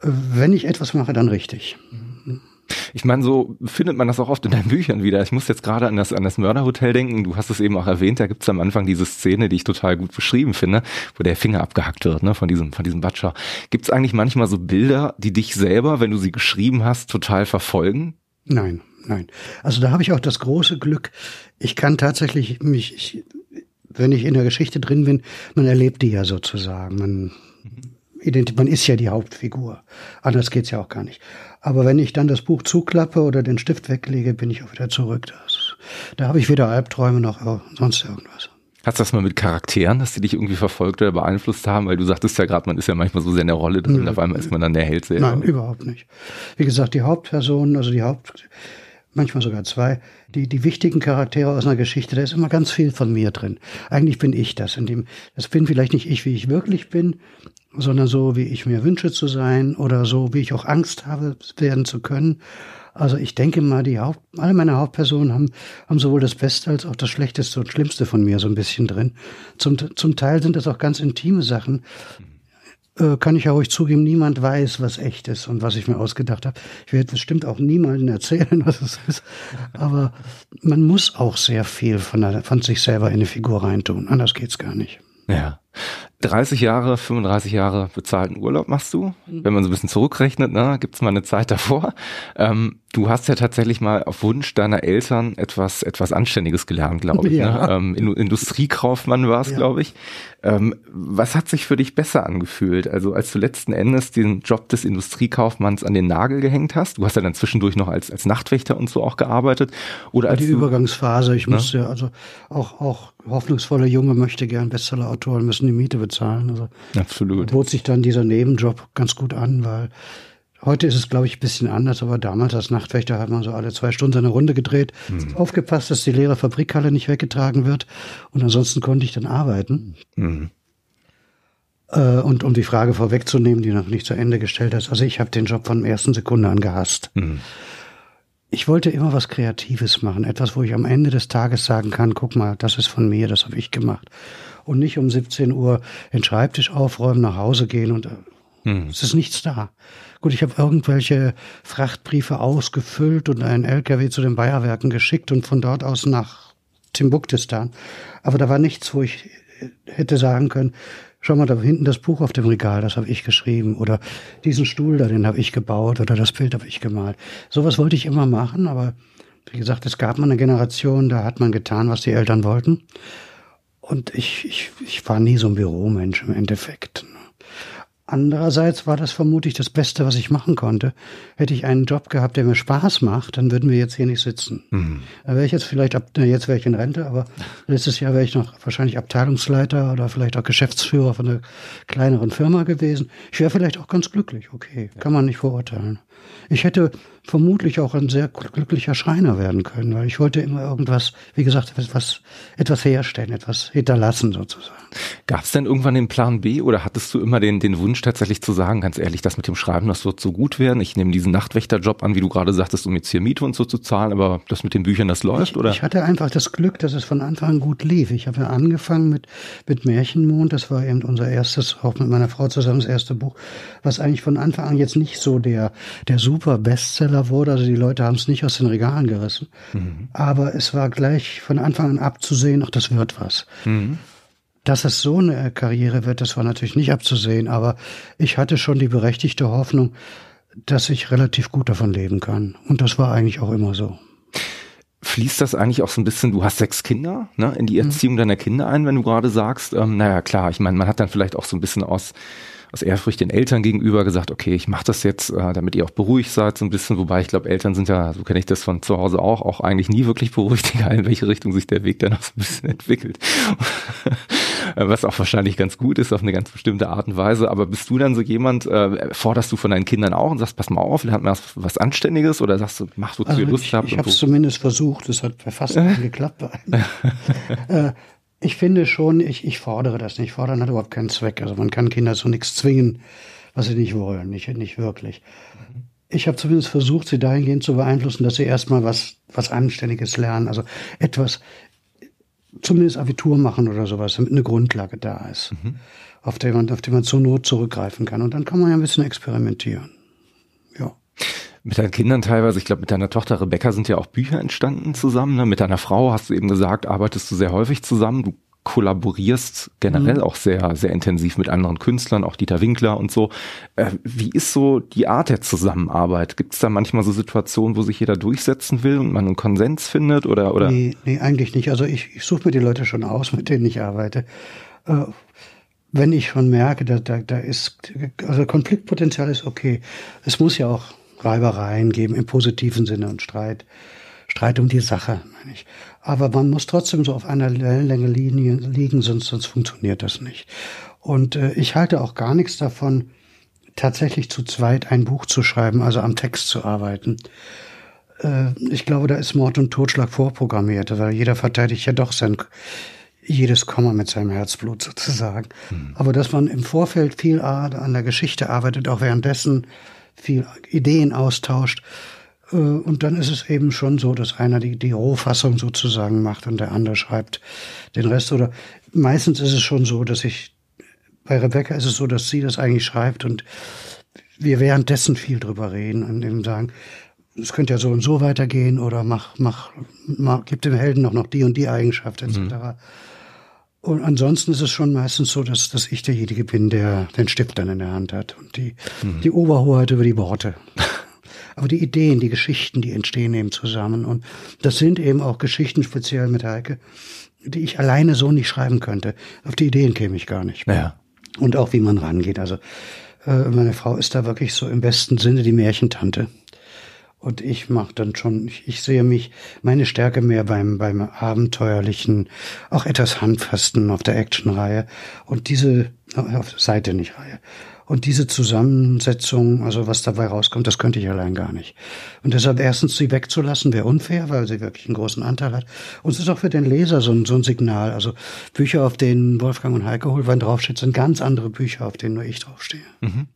wenn ich etwas mache, dann richtig. Ich meine, so findet man das auch oft in deinen Büchern wieder. Ich muss jetzt gerade an das, an das Mörderhotel denken. Du hast es eben auch erwähnt, da gibt's am Anfang diese Szene, die ich total gut beschrieben finde, wo der Finger abgehackt wird, ne, von diesem, von diesem Butcher. Gibt's eigentlich manchmal so Bilder, die dich selber, wenn du sie geschrieben hast, total verfolgen? Nein, nein. Also da habe ich auch das große Glück. Ich kann tatsächlich mich, ich, wenn ich in der Geschichte drin bin, man erlebt die ja sozusagen. Man, man ist ja die Hauptfigur. Anders geht's ja auch gar nicht. Aber wenn ich dann das Buch zuklappe oder den Stift weglege, bin ich auch wieder zurück. Das, da habe ich weder Albträume noch sonst irgendwas. Hast du das mal mit Charakteren, dass die dich irgendwie verfolgt oder beeinflusst haben? Weil du sagtest ja gerade, man ist ja manchmal so sehr in der Rolle drin, mhm. auf einmal ist man dann der Held selber. Nein, überhaupt nicht. Wie gesagt, die Hauptpersonen, also die Haupt, manchmal sogar zwei, die, die wichtigen Charaktere aus einer Geschichte, da ist immer ganz viel von mir drin. Eigentlich bin ich das, in dem, das bin vielleicht nicht ich, wie ich wirklich bin, sondern so, wie ich mir wünsche zu sein oder so, wie ich auch Angst habe, werden zu können. Also ich denke mal, die Haupt, alle meine Hauptpersonen haben, haben sowohl das Beste als auch das Schlechteste und Schlimmste von mir so ein bisschen drin. Zum, zum Teil sind das auch ganz intime Sachen. Äh, kann ich ja ruhig zugeben, niemand weiß, was echt ist und was ich mir ausgedacht habe. Ich werde bestimmt auch niemandem erzählen, was es ist. Aber man muss auch sehr viel von, der, von sich selber in eine Figur reintun. Anders geht's gar nicht. Ja. 30 Jahre, 35 Jahre bezahlten Urlaub machst du. Mhm. Wenn man so ein bisschen zurückrechnet, ne, gibt's mal eine Zeit davor. Ähm, du hast ja tatsächlich mal auf Wunsch deiner Eltern etwas, etwas Anständiges gelernt, glaube ich. Ne? Ja. Ne? Ähm, Industriekaufmann war es, ja. glaube ich. Ähm, was hat sich für dich besser angefühlt? Also als du letzten Endes den Job des Industriekaufmanns an den Nagel gehängt hast, du hast ja dann zwischendurch noch als, als Nachtwächter und so auch gearbeitet. Oder als die Übergangsphase, ich ne? musste ja, also auch, auch hoffnungsvolle Junge möchte gern Bestsellerautoren müssen die Miete bezahlen. Also Absolut. bot sich dann dieser Nebenjob ganz gut an, weil heute ist es, glaube ich, ein bisschen anders, aber damals als Nachtwächter hat man so alle zwei Stunden eine Runde gedreht, mhm. aufgepasst, dass die leere Fabrikhalle nicht weggetragen wird und ansonsten konnte ich dann arbeiten. Mhm. Äh, und um die Frage vorwegzunehmen, die noch nicht zu Ende gestellt hast, also ich habe den Job von der ersten Sekunde an gehasst. Mhm. Ich wollte immer was Kreatives machen, etwas, wo ich am Ende des Tages sagen kann, guck mal, das ist von mir, das habe ich gemacht und nicht um 17 Uhr den Schreibtisch aufräumen, nach Hause gehen und hm. es ist nichts da. Gut, ich habe irgendwelche Frachtbriefe ausgefüllt und einen LKW zu den Bayerwerken geschickt und von dort aus nach Timbuktistan. Aber da war nichts, wo ich hätte sagen können, schau mal, da hinten das Buch auf dem Regal, das habe ich geschrieben. Oder diesen Stuhl da, den habe ich gebaut. Oder das Bild habe ich gemalt. Sowas wollte ich immer machen, aber wie gesagt, es gab mal eine Generation, da hat man getan, was die Eltern wollten. Und ich, ich, ich war nie so ein Büromensch im Endeffekt. Andererseits war das vermutlich das Beste, was ich machen konnte. Hätte ich einen Job gehabt, der mir Spaß macht, dann würden wir jetzt hier nicht sitzen. Mhm. Da wäre ich jetzt vielleicht, ab, jetzt wäre ich in Rente, aber letztes Jahr wäre ich noch wahrscheinlich Abteilungsleiter oder vielleicht auch Geschäftsführer von einer kleineren Firma gewesen. Ich wäre vielleicht auch ganz glücklich, okay, kann man nicht verurteilen. Ich hätte vermutlich auch ein sehr glücklicher Schreiner werden können, weil ich wollte immer irgendwas, wie gesagt, etwas, etwas herstellen, etwas hinterlassen sozusagen. Gab es denn irgendwann den Plan B oder hattest du immer den, den Wunsch tatsächlich zu sagen, ganz ehrlich, das mit dem Schreiben, das wird so gut werden? Ich nehme diesen Nachtwächterjob an, wie du gerade sagtest, um jetzt hier Miete und so zu zahlen, aber das mit den Büchern, das läuft, ich, oder? Ich hatte einfach das Glück, dass es von Anfang an gut lief. Ich habe ja angefangen mit, mit Märchenmond, das war eben unser erstes, auch mit meiner Frau zusammen das erste Buch, was eigentlich von Anfang an jetzt nicht so der, der super Bestseller wurde, also die Leute haben es nicht aus den Regalen gerissen, mhm. aber es war gleich von Anfang an abzusehen, ach, das wird was. Mhm. Dass es so eine Karriere wird, das war natürlich nicht abzusehen, aber ich hatte schon die berechtigte Hoffnung, dass ich relativ gut davon leben kann. Und das war eigentlich auch immer so. Fließt das eigentlich auch so ein bisschen, du hast sechs Kinder, ne, in die. Erziehung mhm. deiner Kinder ein, wenn du gerade sagst, ähm, naja klar, ich meine, man hat dann vielleicht auch so ein bisschen aus aus Ehrfurcht den Eltern gegenüber gesagt, okay, ich mache das jetzt, äh, damit ihr auch beruhigt seid, so ein bisschen, wobei ich glaube, Eltern sind ja, so kenne ich das von zu Hause auch, auch eigentlich nie wirklich beruhigt, egal in welche Richtung sich der Weg dann auch so ein bisschen entwickelt. Was auch wahrscheinlich ganz gut ist, auf eine ganz bestimmte Art und Weise. Aber bist du dann so jemand, äh, forderst du von deinen Kindern auch und sagst, pass mal auf, lernt mal was, was Anständiges oder sagst du, mach, wozu also ihr Lust ich, habt? Ich habe es zumindest versucht, es hat fast nicht geklappt bei einem. äh, ich finde schon, ich, ich fordere das nicht. Fordern hat überhaupt keinen Zweck. Also man kann Kinder zu nichts zwingen, was sie nicht wollen, nicht, nicht wirklich. Ich habe zumindest versucht, sie dahingehend zu beeinflussen, dass sie erstmal was, was Anständiges lernen, also etwas, zumindest Abitur machen oder sowas, damit eine Grundlage da ist, mhm. auf, der man, auf die man zur Not zurückgreifen kann. Und dann kann man ja ein bisschen experimentieren. Ja. Mit deinen Kindern teilweise, ich glaube, mit deiner Tochter Rebecca sind ja auch Bücher entstanden zusammen. Ne? Mit deiner Frau hast du eben gesagt, arbeitest du sehr häufig zusammen. Du kollaborierst generell mhm. auch sehr, sehr intensiv mit anderen Künstlern, auch Dieter Winkler und so. Äh, wie ist so die Art der Zusammenarbeit? Gibt es da manchmal so Situationen, wo sich jeder durchsetzen will und man einen Konsens findet oder? oder? Nee, nee eigentlich nicht. Also ich, ich suche mir die Leute schon aus, mit denen ich arbeite. Äh, wenn ich schon merke, da, da, da ist, also Konfliktpotenzial ist okay. Es muss ja auch Reibereien geben im positiven Sinne und Streit. Streit um die Sache, meine ich. Aber man muss trotzdem so auf einer Wellenlänge liegen, sonst, sonst funktioniert das nicht. Und äh, ich halte auch gar nichts davon, tatsächlich zu zweit ein Buch zu schreiben, also am Text zu arbeiten. Äh, ich glaube, da ist Mord und Totschlag vorprogrammiert, weil jeder verteidigt ja doch sein jedes Komma mit seinem Herzblut sozusagen. Mhm. Aber dass man im Vorfeld viel an der Geschichte arbeitet, auch währenddessen viel Ideen austauscht. Äh, und dann ist es eben schon so, dass einer die, die Rohfassung sozusagen macht und der andere schreibt den Rest. Oder meistens ist es schon so, dass ich, bei Rebecca ist es so, dass sie das eigentlich schreibt und wir währenddessen viel drüber reden und eben sagen, es könnte ja so und so weitergehen oder mach, mach, mach gib dem Helden noch, noch die und die Eigenschaft etc. Mhm. Und ansonsten ist es schon meistens so, dass, dass ich derjenige bin, der den Stift dann in der Hand hat und die, mhm. die Oberhoheit über die Worte. Aber die Ideen, die Geschichten, die entstehen eben zusammen. Und das sind eben auch Geschichten, speziell mit Heike, die ich alleine so nicht schreiben könnte. Auf die Ideen käme ich gar nicht. Ja. Und auch wie man rangeht. Also äh, meine Frau ist da wirklich so im besten Sinne die Märchentante. Und ich mache dann schon, ich, ich, sehe mich, meine Stärke mehr beim, beim abenteuerlichen, auch etwas handfasten auf der Actionreihe. Und diese, auf Seite nicht Reihe. Und diese Zusammensetzung, also was dabei rauskommt, das könnte ich allein gar nicht. Und deshalb erstens sie wegzulassen, wäre unfair, weil sie wirklich einen großen Anteil hat. Und es ist auch für den Leser so ein, so ein Signal. Also Bücher, auf denen Wolfgang und Heike Holwein draufsteht, sind ganz andere Bücher, auf denen nur ich draufstehe. Mhm.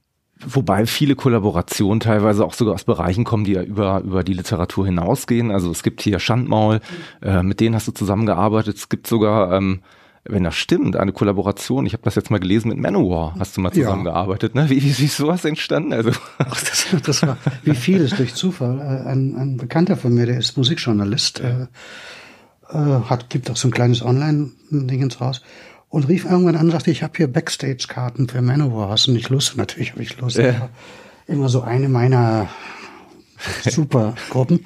Wobei viele Kollaborationen teilweise auch sogar aus Bereichen kommen, die ja über, über die Literatur hinausgehen. Also es gibt hier Schandmaul, äh, mit denen hast du zusammengearbeitet. Es gibt sogar, ähm, wenn das stimmt, eine Kollaboration. Ich habe das jetzt mal gelesen mit Manowar, hast du mal zusammengearbeitet. Ja. Ne? Wie, wie, wie ist sowas entstanden? Also Ach, das, das war wie vieles durch Zufall. Äh, ein, ein Bekannter von mir, der ist Musikjournalist, äh, äh, hat, gibt auch so ein kleines Online-Dingens raus. Und rief irgendwann an und sagte, ich habe hier Backstage-Karten für Manowar. Hast du nicht Lust? Natürlich habe ich Lust. Ja. Immer so eine meiner Supergruppen.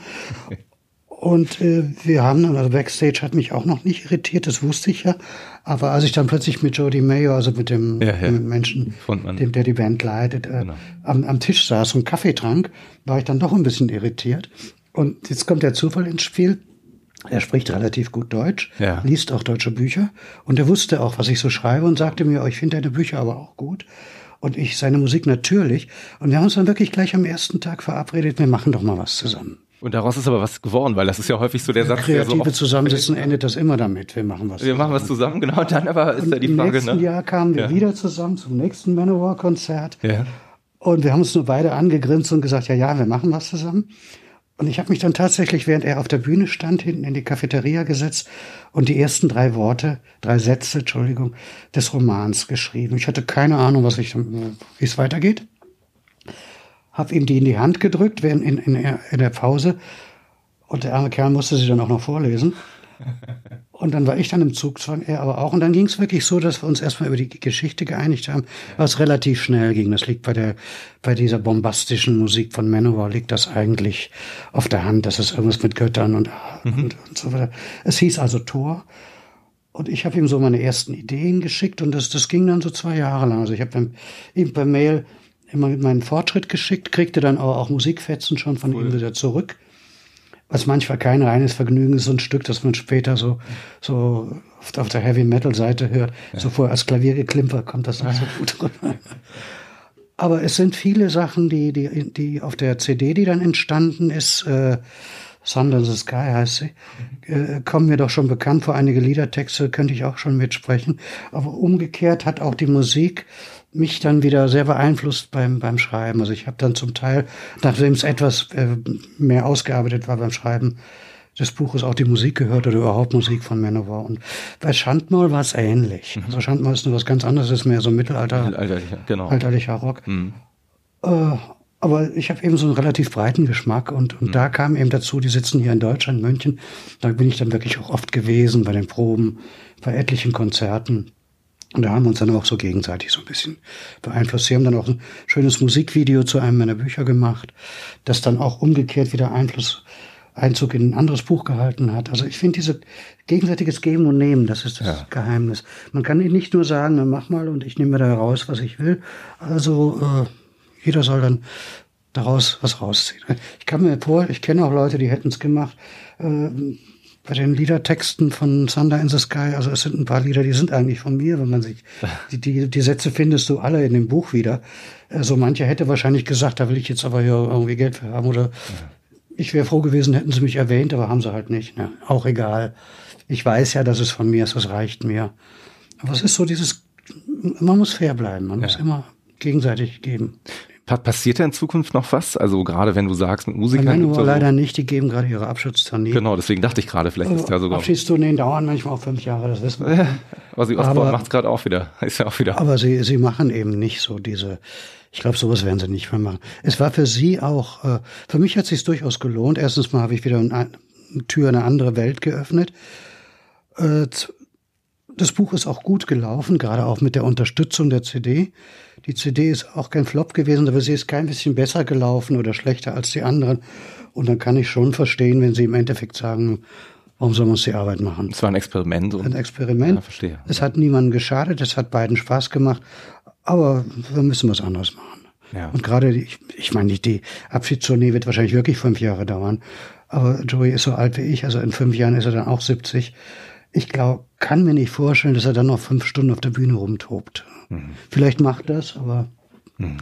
Und äh, wir haben also Backstage hat mich auch noch nicht irritiert, das wusste ich ja. Aber als ich dann plötzlich mit Jody Mayo, also mit dem, ja, ja. Mit Menschen, dem, der die Band leitet, äh, genau. am, am Tisch saß und Kaffee trank, war ich dann doch ein bisschen irritiert. Und jetzt kommt der Zufall ins Spiel. Er spricht relativ gut Deutsch, ja. liest auch deutsche Bücher und er wusste auch, was ich so schreibe und sagte mir, oh, ich finde deine Bücher aber auch gut und ich seine Musik natürlich. Und wir haben uns dann wirklich gleich am ersten Tag verabredet, wir machen doch mal was zusammen. Und daraus ist aber was geworden, weil das ist ja häufig so der Satz. Kreative der so Zusammensitzen endet das immer damit. Wir machen was. Wir zusammen. machen was zusammen, genau. Und dann aber ist und da die Frage. Im nächsten ne? Jahr kamen wir ja. wieder zusammen zum nächsten Manowar-Konzert. Ja. Und wir haben uns nur beide angegrinst und gesagt, ja, ja, wir machen was zusammen. Und ich habe mich dann tatsächlich, während er auf der Bühne stand, hinten in die Cafeteria gesetzt und die ersten drei Worte, drei Sätze, Entschuldigung, des Romans geschrieben. Ich hatte keine Ahnung, was ich, wie es weitergeht. Hab ihm die in die Hand gedrückt, während in, in, in der Pause. Und der arme Kerl musste sie dann auch noch vorlesen. Und dann war ich dann im Zugzwang, er aber auch. Und dann ging es wirklich so, dass wir uns erstmal über die Geschichte geeinigt haben, was relativ schnell ging. Das liegt bei der, bei dieser bombastischen Musik von Manowar liegt das eigentlich auf der Hand, dass es irgendwas mit Göttern und, mhm. und, und so weiter. Es hieß also Thor. Und ich habe ihm so meine ersten Ideen geschickt und das, das ging dann so zwei Jahre lang. Also ich habe ihm per Mail immer meinen Fortschritt geschickt, kriegte dann aber auch Musikfetzen schon von cool. ihm wieder zurück was manchmal kein reines Vergnügen ist, so ein Stück, das man später so, so auf, auf der Heavy Metal Seite hört. Ja. So vorher als Klaviergeklimper kommt das nicht so gut rüber. Aber es sind viele Sachen, die, die, die auf der CD, die dann entstanden ist, äh, Thunder in the Sky heißt sie, äh, kommen mir doch schon bekannt vor. Einige Liedertexte könnte ich auch schon mitsprechen. Aber umgekehrt hat auch die Musik mich dann wieder sehr beeinflusst beim, beim Schreiben. Also ich habe dann zum Teil, nachdem es etwas äh, mehr ausgearbeitet war beim Schreiben des Buches, auch die Musik gehört oder überhaupt Musik von Manowar. Und bei Schandmaul war es ähnlich. Mhm. Also Schandmaul ist nur was ganz anderes, ist mehr so Mittelalter, mittelalterlicher, genau. mittelalterlicher Rock. Mhm. Äh, aber ich habe eben so einen relativ breiten Geschmack und, und mhm. da kam eben dazu, die sitzen hier in Deutschland, München. Da bin ich dann wirklich auch oft gewesen bei den Proben, bei etlichen Konzerten. Und da haben wir uns dann auch so gegenseitig so ein bisschen beeinflusst. Sie haben dann auch ein schönes Musikvideo zu einem meiner Bücher gemacht, das dann auch umgekehrt wieder Einfluss, Einzug in ein anderes Buch gehalten hat. Also ich finde diese gegenseitiges Geben und Nehmen, das ist das ja. Geheimnis. Man kann nicht nur sagen, mach mal und ich nehme mir da raus, was ich will. Also äh, jeder soll dann daraus was rausziehen. Ich kann mir vor, ich kenne auch Leute, die hätten es gemacht. Äh, bei den Liedertexten von Thunder in the Sky, also es sind ein paar Lieder, die sind eigentlich von mir, wenn man sich, die, die, die Sätze findest du alle in dem Buch wieder. Also mancher hätte wahrscheinlich gesagt, da will ich jetzt aber hier irgendwie Geld für haben oder ja. ich wäre froh gewesen, hätten sie mich erwähnt, aber haben sie halt nicht. Ne? Auch egal. Ich weiß ja, dass es von mir ist, das reicht mir. Aber es ist so dieses, man muss fair bleiben, man ja. muss immer gegenseitig geben. Passiert da in Zukunft noch was? Also gerade wenn du sagst mit Musikern. Nein, nur leider nicht, die geben gerade ihre Abschiedstournee. Genau, deswegen dachte ich gerade, vielleicht ist da sogar. Abschiedstourneen dauern manchmal auch fünf Jahre, das wissen wir. aber sie Osborne macht es gerade auch wieder. Ist ja auch wieder. Aber sie, sie machen eben nicht so diese, ich glaube, sowas werden sie nicht mehr machen. Es war für sie auch, äh, für mich hat es sich durchaus gelohnt. Erstens mal habe ich wieder eine Tür in eine andere Welt geöffnet. Äh, das Buch ist auch gut gelaufen, gerade auch mit der Unterstützung der CD. Die CD ist auch kein Flop gewesen, aber sie ist kein bisschen besser gelaufen oder schlechter als die anderen. Und dann kann ich schon verstehen, wenn sie im Endeffekt sagen, warum soll man uns die Arbeit machen? Es war ein Experiment. ein Experiment. Ja, verstehe. Es hat niemandem geschadet, es hat beiden Spaß gemacht, aber wir müssen was anderes machen. Ja. Und gerade, ich, ich meine, die, die Abschiedstournee wird wahrscheinlich wirklich fünf Jahre dauern. Aber Joey ist so alt wie ich, also in fünf Jahren ist er dann auch 70. Ich glaube, kann mir nicht vorstellen, dass er dann noch fünf Stunden auf der Bühne rumtobt. Mhm. Vielleicht macht das, aber mhm.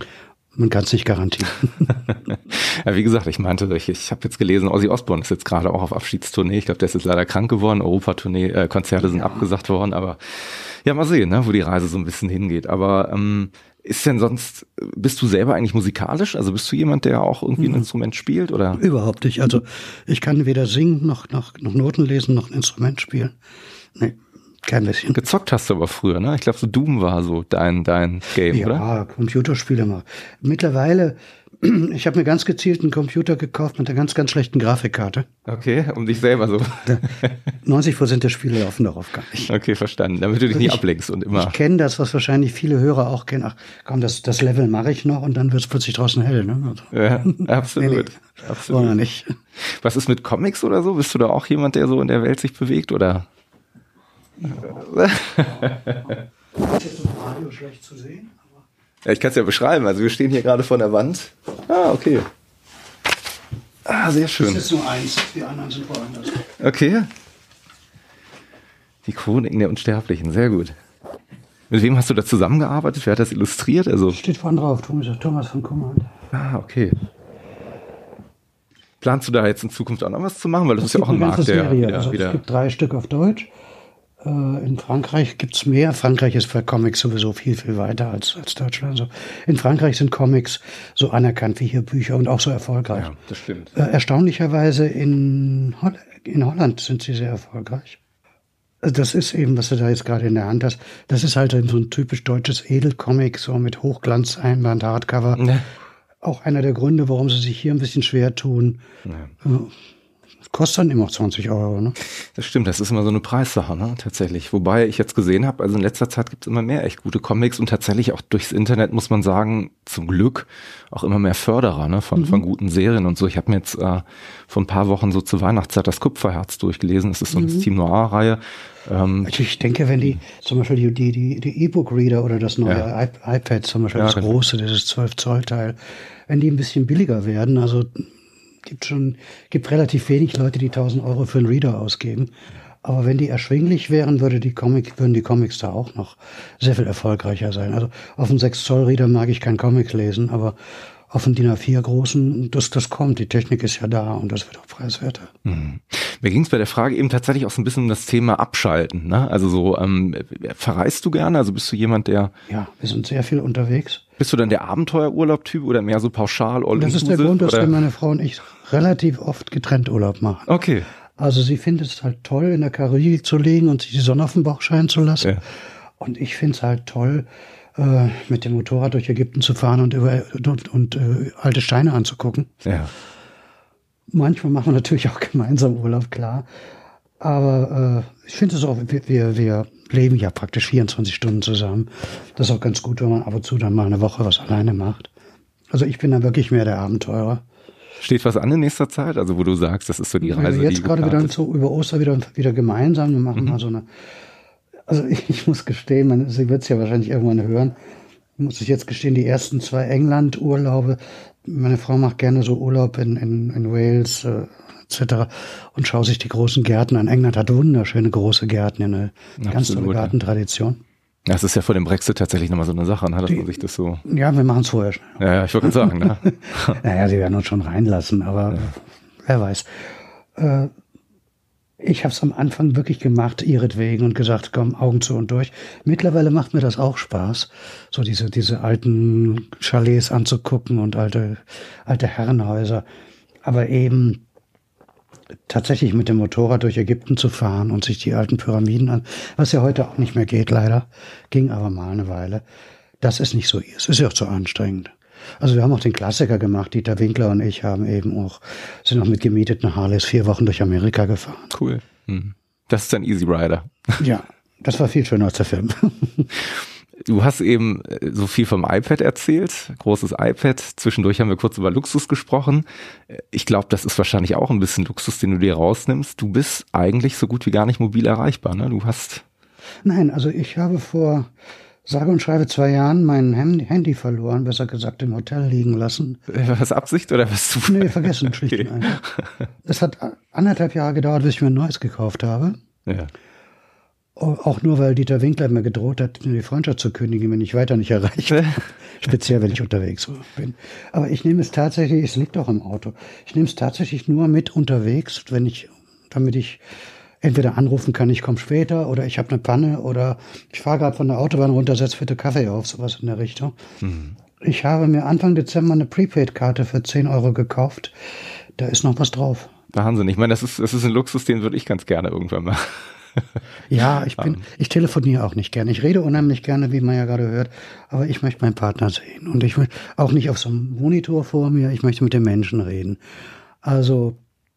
man kann es nicht garantieren. ja, wie gesagt, ich meinte, ich, ich habe jetzt gelesen, Ozzy Osbourne ist jetzt gerade auch auf Abschiedstournee. Ich glaube, der ist jetzt leider krank geworden. Europatournee, äh, Konzerte sind ja. abgesagt worden, aber ja, mal sehen, ne, wo die Reise so ein bisschen hingeht. Aber ähm, ist denn sonst, bist du selber eigentlich musikalisch? Also bist du jemand, der auch irgendwie ein mhm. Instrument spielt oder? Überhaupt nicht. Also ich kann weder singen noch, noch, noch Noten lesen noch ein Instrument spielen. Nee Kein bisschen. Gezockt hast du aber früher, ne? Ich glaube, so Doom war so dein, dein Game, ja, oder? Ja, Computerspiele mal. Mittlerweile, ich habe mir ganz gezielt einen Computer gekauft mit einer ganz, ganz schlechten Grafikkarte. Okay, um dich selber so. 90 Prozent der Spiele laufen darauf gar nicht. Okay, verstanden. Damit du dich nicht ablenkst und immer. Ich kenne das, was wahrscheinlich viele Hörer auch kennen. Ach, komm, das, das Level mache ich noch und dann wird es plötzlich draußen hell. Ne? Also, Ja, absolut. Nee, nee. absolut. Wollen wir nicht. Was ist mit Comics oder so? Bist du da auch jemand, der so in der Welt sich bewegt oder? Ist jetzt im Radio schlecht zu sehen? Ja, ich kann es ja beschreiben. Also wir stehen hier gerade vor der Wand. Ah, okay. Ah, sehr Das schön. ist nur eins, die anderen sind woanders. Okay. Die Chroniken der Unsterblichen, sehr gut. Mit wem hast du da zusammengearbeitet? Wer hat das illustriert? Also, Steht vorne drauf, Thomas, von Kummern. ah, okay. Planst du da jetzt in Zukunft auch noch was zu machen? Weil das ist ja auch ein Markt, der Serie. wieder, also es gibt drei Stück auf Deutsch. Äh, In Frankreich gibt's mehr. Frankreich ist für Comics sowieso viel, viel weiter als, als Deutschland. Also in Frankreich sind Comics so anerkannt wie hier Bücher und auch so erfolgreich. Ja, das stimmt. Äh, erstaunlicherweise in, Holl in Holland sind sie sehr erfolgreich. Also das ist eben, was du da jetzt gerade in der Hand hast. Das ist halt so ein typisch deutsches Edelcomic, so mit Hochglanz, Einband, Hardcover. Ja. Auch einer der Gründe, warum sie sich hier ein bisschen schwer tun. Ja. Kostet dann immer 20 Euro, ne? Das stimmt, das ist immer so eine Preissache, ne? Tatsächlich. Wobei ich jetzt gesehen habe, also in letzter Zeit gibt es immer mehr echt gute Comics und tatsächlich auch durchs Internet muss man sagen, zum Glück auch immer mehr Förderer, ne? Von, von guten Serien und so. Ich habe mir jetzt äh, vor ein paar Wochen so zur Weihnachtszeit das Kupferherz durchgelesen. Es ist so eine Team Noir-Reihe. Ähm, Also ich denke, wenn die, zum Beispiel die, die, die, E-Book-Reader oder das neue Ja. iP- iPad, zum Beispiel Ja, das genau. große, dieses 12-Zoll-Teil, wenn die ein bisschen billiger werden, also gibt schon, gibt relativ wenig Leute, die 1000 Euro für einen Reader ausgeben. Aber wenn die erschwinglich wären, würde die Comic, würden die Comics da auch noch sehr viel erfolgreicher sein. Also auf einem 6-Zoll-Reader mag ich kein Comic lesen, aber auf einem DIN A4 großen, das, das kommt. Die Technik ist ja da und das wird auch preiswerter. Mhm. Mir ging es bei der Frage eben tatsächlich auch so ein bisschen um das Thema Abschalten. Ne? Also so, ähm, verreist du gerne? Also bist du jemand, der, Ja, wir sind sehr viel unterwegs. Bist du dann der Abenteuerurlaub-Typ oder mehr so pauschal all Das ist der Grund, dass meine Frau und ich relativ oft getrennt Urlaub machen. Okay. Also sie findet es halt toll, in der Karibik zu liegen und sich die Sonne auf den Bauch scheinen zu lassen. Ja. Und ich finde es halt toll, äh, mit dem Motorrad durch Ägypten zu fahren und, über, und, und äh, alte Steine anzugucken. Ja. Manchmal machen wir natürlich auch gemeinsam Urlaub, klar. Aber äh, ich finde es auch, wir, wir, wir leben ja praktisch 24 Stunden zusammen. Das ist auch ganz gut, wenn man ab und zu dann mal eine Woche was alleine macht. Also ich bin da wirklich mehr der Abenteurer. Steht was an in nächster Zeit? Also wo du sagst, das ist so die Reise, Also jetzt die gerade wieder so über Ostern wieder, wieder gemeinsam. Wir machen mal so eine. Also ich, ich muss gestehen, man, sie wird es ja wahrscheinlich irgendwann hören. Muss ich jetzt gestehen, die ersten zwei England-Urlaube. Meine Frau macht gerne so Urlaub in, in, in Wales äh, etc. und schaut sich die großen Gärten an. England hat wunderschöne große Gärten, eine ganz tolle Absolut, ja. Gartentradition. Das ist ja vor dem Brexit tatsächlich nochmal so eine Sache, ne? dass man sich das so. Ja, wir machen es vorher schnell. Ja, ja, ich wollte gerade sagen, ne? Naja, sie werden uns schon reinlassen, aber wer weiß. Äh, ich habe es am Anfang wirklich gemacht, ihretwegen, und gesagt, komm, Augen zu und durch. Mittlerweile macht mir das auch Spaß, so diese, diese alten Chalets anzugucken und alte, alte Herrenhäuser. Aber eben tatsächlich mit dem Motorrad durch Ägypten zu fahren und sich die alten Pyramiden an, was ja heute auch nicht mehr geht, leider, ging aber mal eine Weile. Das ist nicht so, es ist ja auch zu anstrengend. Also wir haben auch den Klassiker gemacht, Dieter Winkler und ich haben eben auch, sind auch mit gemieteten Harleys vier Wochen durch Amerika gefahren. Cool. Hm. Das ist ein Easy Rider. Ja, das war viel schöner als der Film. Du hast eben äh, so viel vom iPad erzählt, großes iPad. Zwischendurch haben wir kurz über Luxus gesprochen. Äh, Ich glaube, das ist wahrscheinlich auch ein bisschen Luxus, den du dir rausnimmst. Du bist eigentlich so gut wie gar nicht mobil erreichbar. Ne? Du hast Nein, also ich habe vor sage und schreibe zwei Jahren mein Handy, verloren, besser gesagt im Hotel liegen lassen. äh, was Absicht oder was Zufall? Nee, vergessen, schlicht und einfach. Es hat anderthalb Jahre gedauert, bis ich mir ein neues gekauft habe. Ja. Auch nur, weil Dieter Winkler mir gedroht hat, mir die Freundschaft zu kündigen, wenn ich weiter nicht erreiche. Speziell, wenn ich unterwegs bin. Aber ich nehme es tatsächlich, es liegt auch im Auto, ich nehme es tatsächlich nur mit unterwegs, wenn ich, damit ich entweder anrufen kann, ich komme später, oder ich habe eine Panne, oder ich fahre gerade von der Autobahn runter, setz bitte Kaffee auf, sowas in der Richtung. Ich habe mir Anfang Dezember eine Prepaid-Karte für 10 Euro gekauft. Da ist noch was drauf. Wahnsinn. Ich meine, das ist, das ist ein Luxus, den würde ich ganz gerne irgendwann machen. ja, ich bin, ich telefoniere auch nicht gerne. Ich rede unheimlich gerne, wie man ja gerade hört, aber ich möchte meinen Partner sehen. Und ich will auch nicht auf so einem Monitor vor mir, ich möchte mit den Menschen reden. Also,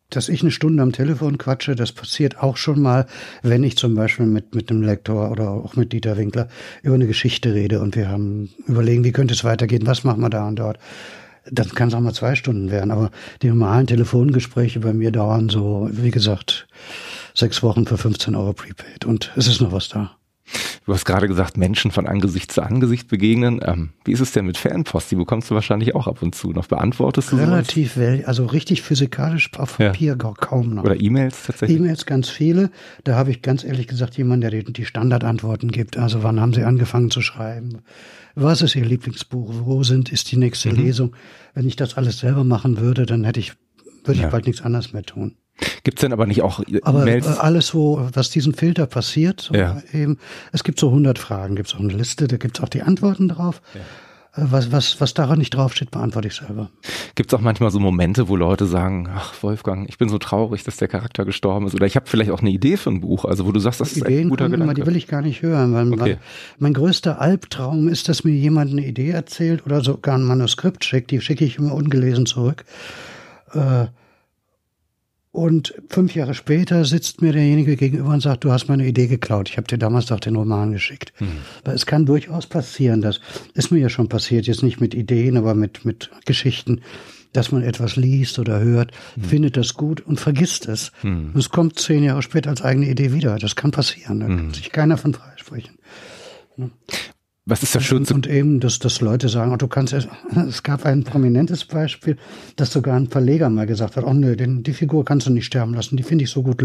dass ich eine Stunde am Telefon quatsche, das passiert auch schon mal, wenn ich zum Beispiel mit, mit einem Lektor oder auch mit Dieter Winkler über eine Geschichte rede und wir haben überlegen, wie könnte es weitergehen, was machen wir da und dort dann kann es auch mal zwei Stunden werden. Aber die normalen Telefongespräche bei mir dauern so, wie gesagt, sechs Wochen für 15 Euro Prepaid. Und es ist noch was da. Du hast gerade gesagt, Menschen von Angesicht zu Angesicht begegnen. Ähm, wie ist es denn mit Fanpost? Die bekommst du wahrscheinlich auch ab und zu noch. Beantwortest du Relativ well, also richtig physikalisch auf Papier ja. kaum noch. Oder E-Mails tatsächlich? E-Mails ganz viele. Da habe ich ganz ehrlich gesagt jemanden, der die, die Standardantworten gibt. Also wann haben sie angefangen zu schreiben? Was ist Ihr Lieblingsbuch? Wo sind, ist die nächste mhm. Lesung? Wenn ich das alles selber machen würde, dann hätte ich, würde ja. ich bald nichts anderes mehr tun. Gibt's denn aber nicht auch aber Mails? alles, wo, was diesen Filter passiert, ja. eben, es gibt so 100 Fragen, gibt's auch eine Liste, da gibt's auch die Antworten drauf. Ja. Äh, was, was, was daran nicht draufsteht, beantworte ich selber. Gibt es auch manchmal so Momente, wo Leute sagen, ach Wolfgang, ich bin so traurig, dass der Charakter gestorben ist. Oder ich habe vielleicht auch eine Idee für ein Buch, also wo du sagst, das ist Ideen ein guter Gedanke. Immer, die will ich gar nicht hören, weil, okay. weil, mein größter Albtraum ist, dass mir jemand eine Idee erzählt oder sogar ein Manuskript schickt. Die schicke ich immer ungelesen zurück. Äh, und fünf Jahre später sitzt mir derjenige gegenüber und sagt, du hast meine Idee geklaut. Ich habe dir damals doch den Roman geschickt. Mhm. Weil es kann durchaus passieren, das ist mir ja schon passiert, jetzt nicht mit Ideen, aber mit, mit Geschichten, dass man etwas liest oder hört, mhm. findet das gut und vergisst es. Mhm. Und es kommt zehn Jahre später als eigene Idee wieder. Das kann passieren. Da kann mhm. sich keiner von freisprechen. Was ist das Schönste? Und, und eben, dass, dass Leute sagen, oh, du kannst es, es gab ein prominentes Beispiel, dass sogar ein Verleger mal gesagt hat, oh nö, den, die Figur kannst du nicht sterben lassen, die finde ich so gut,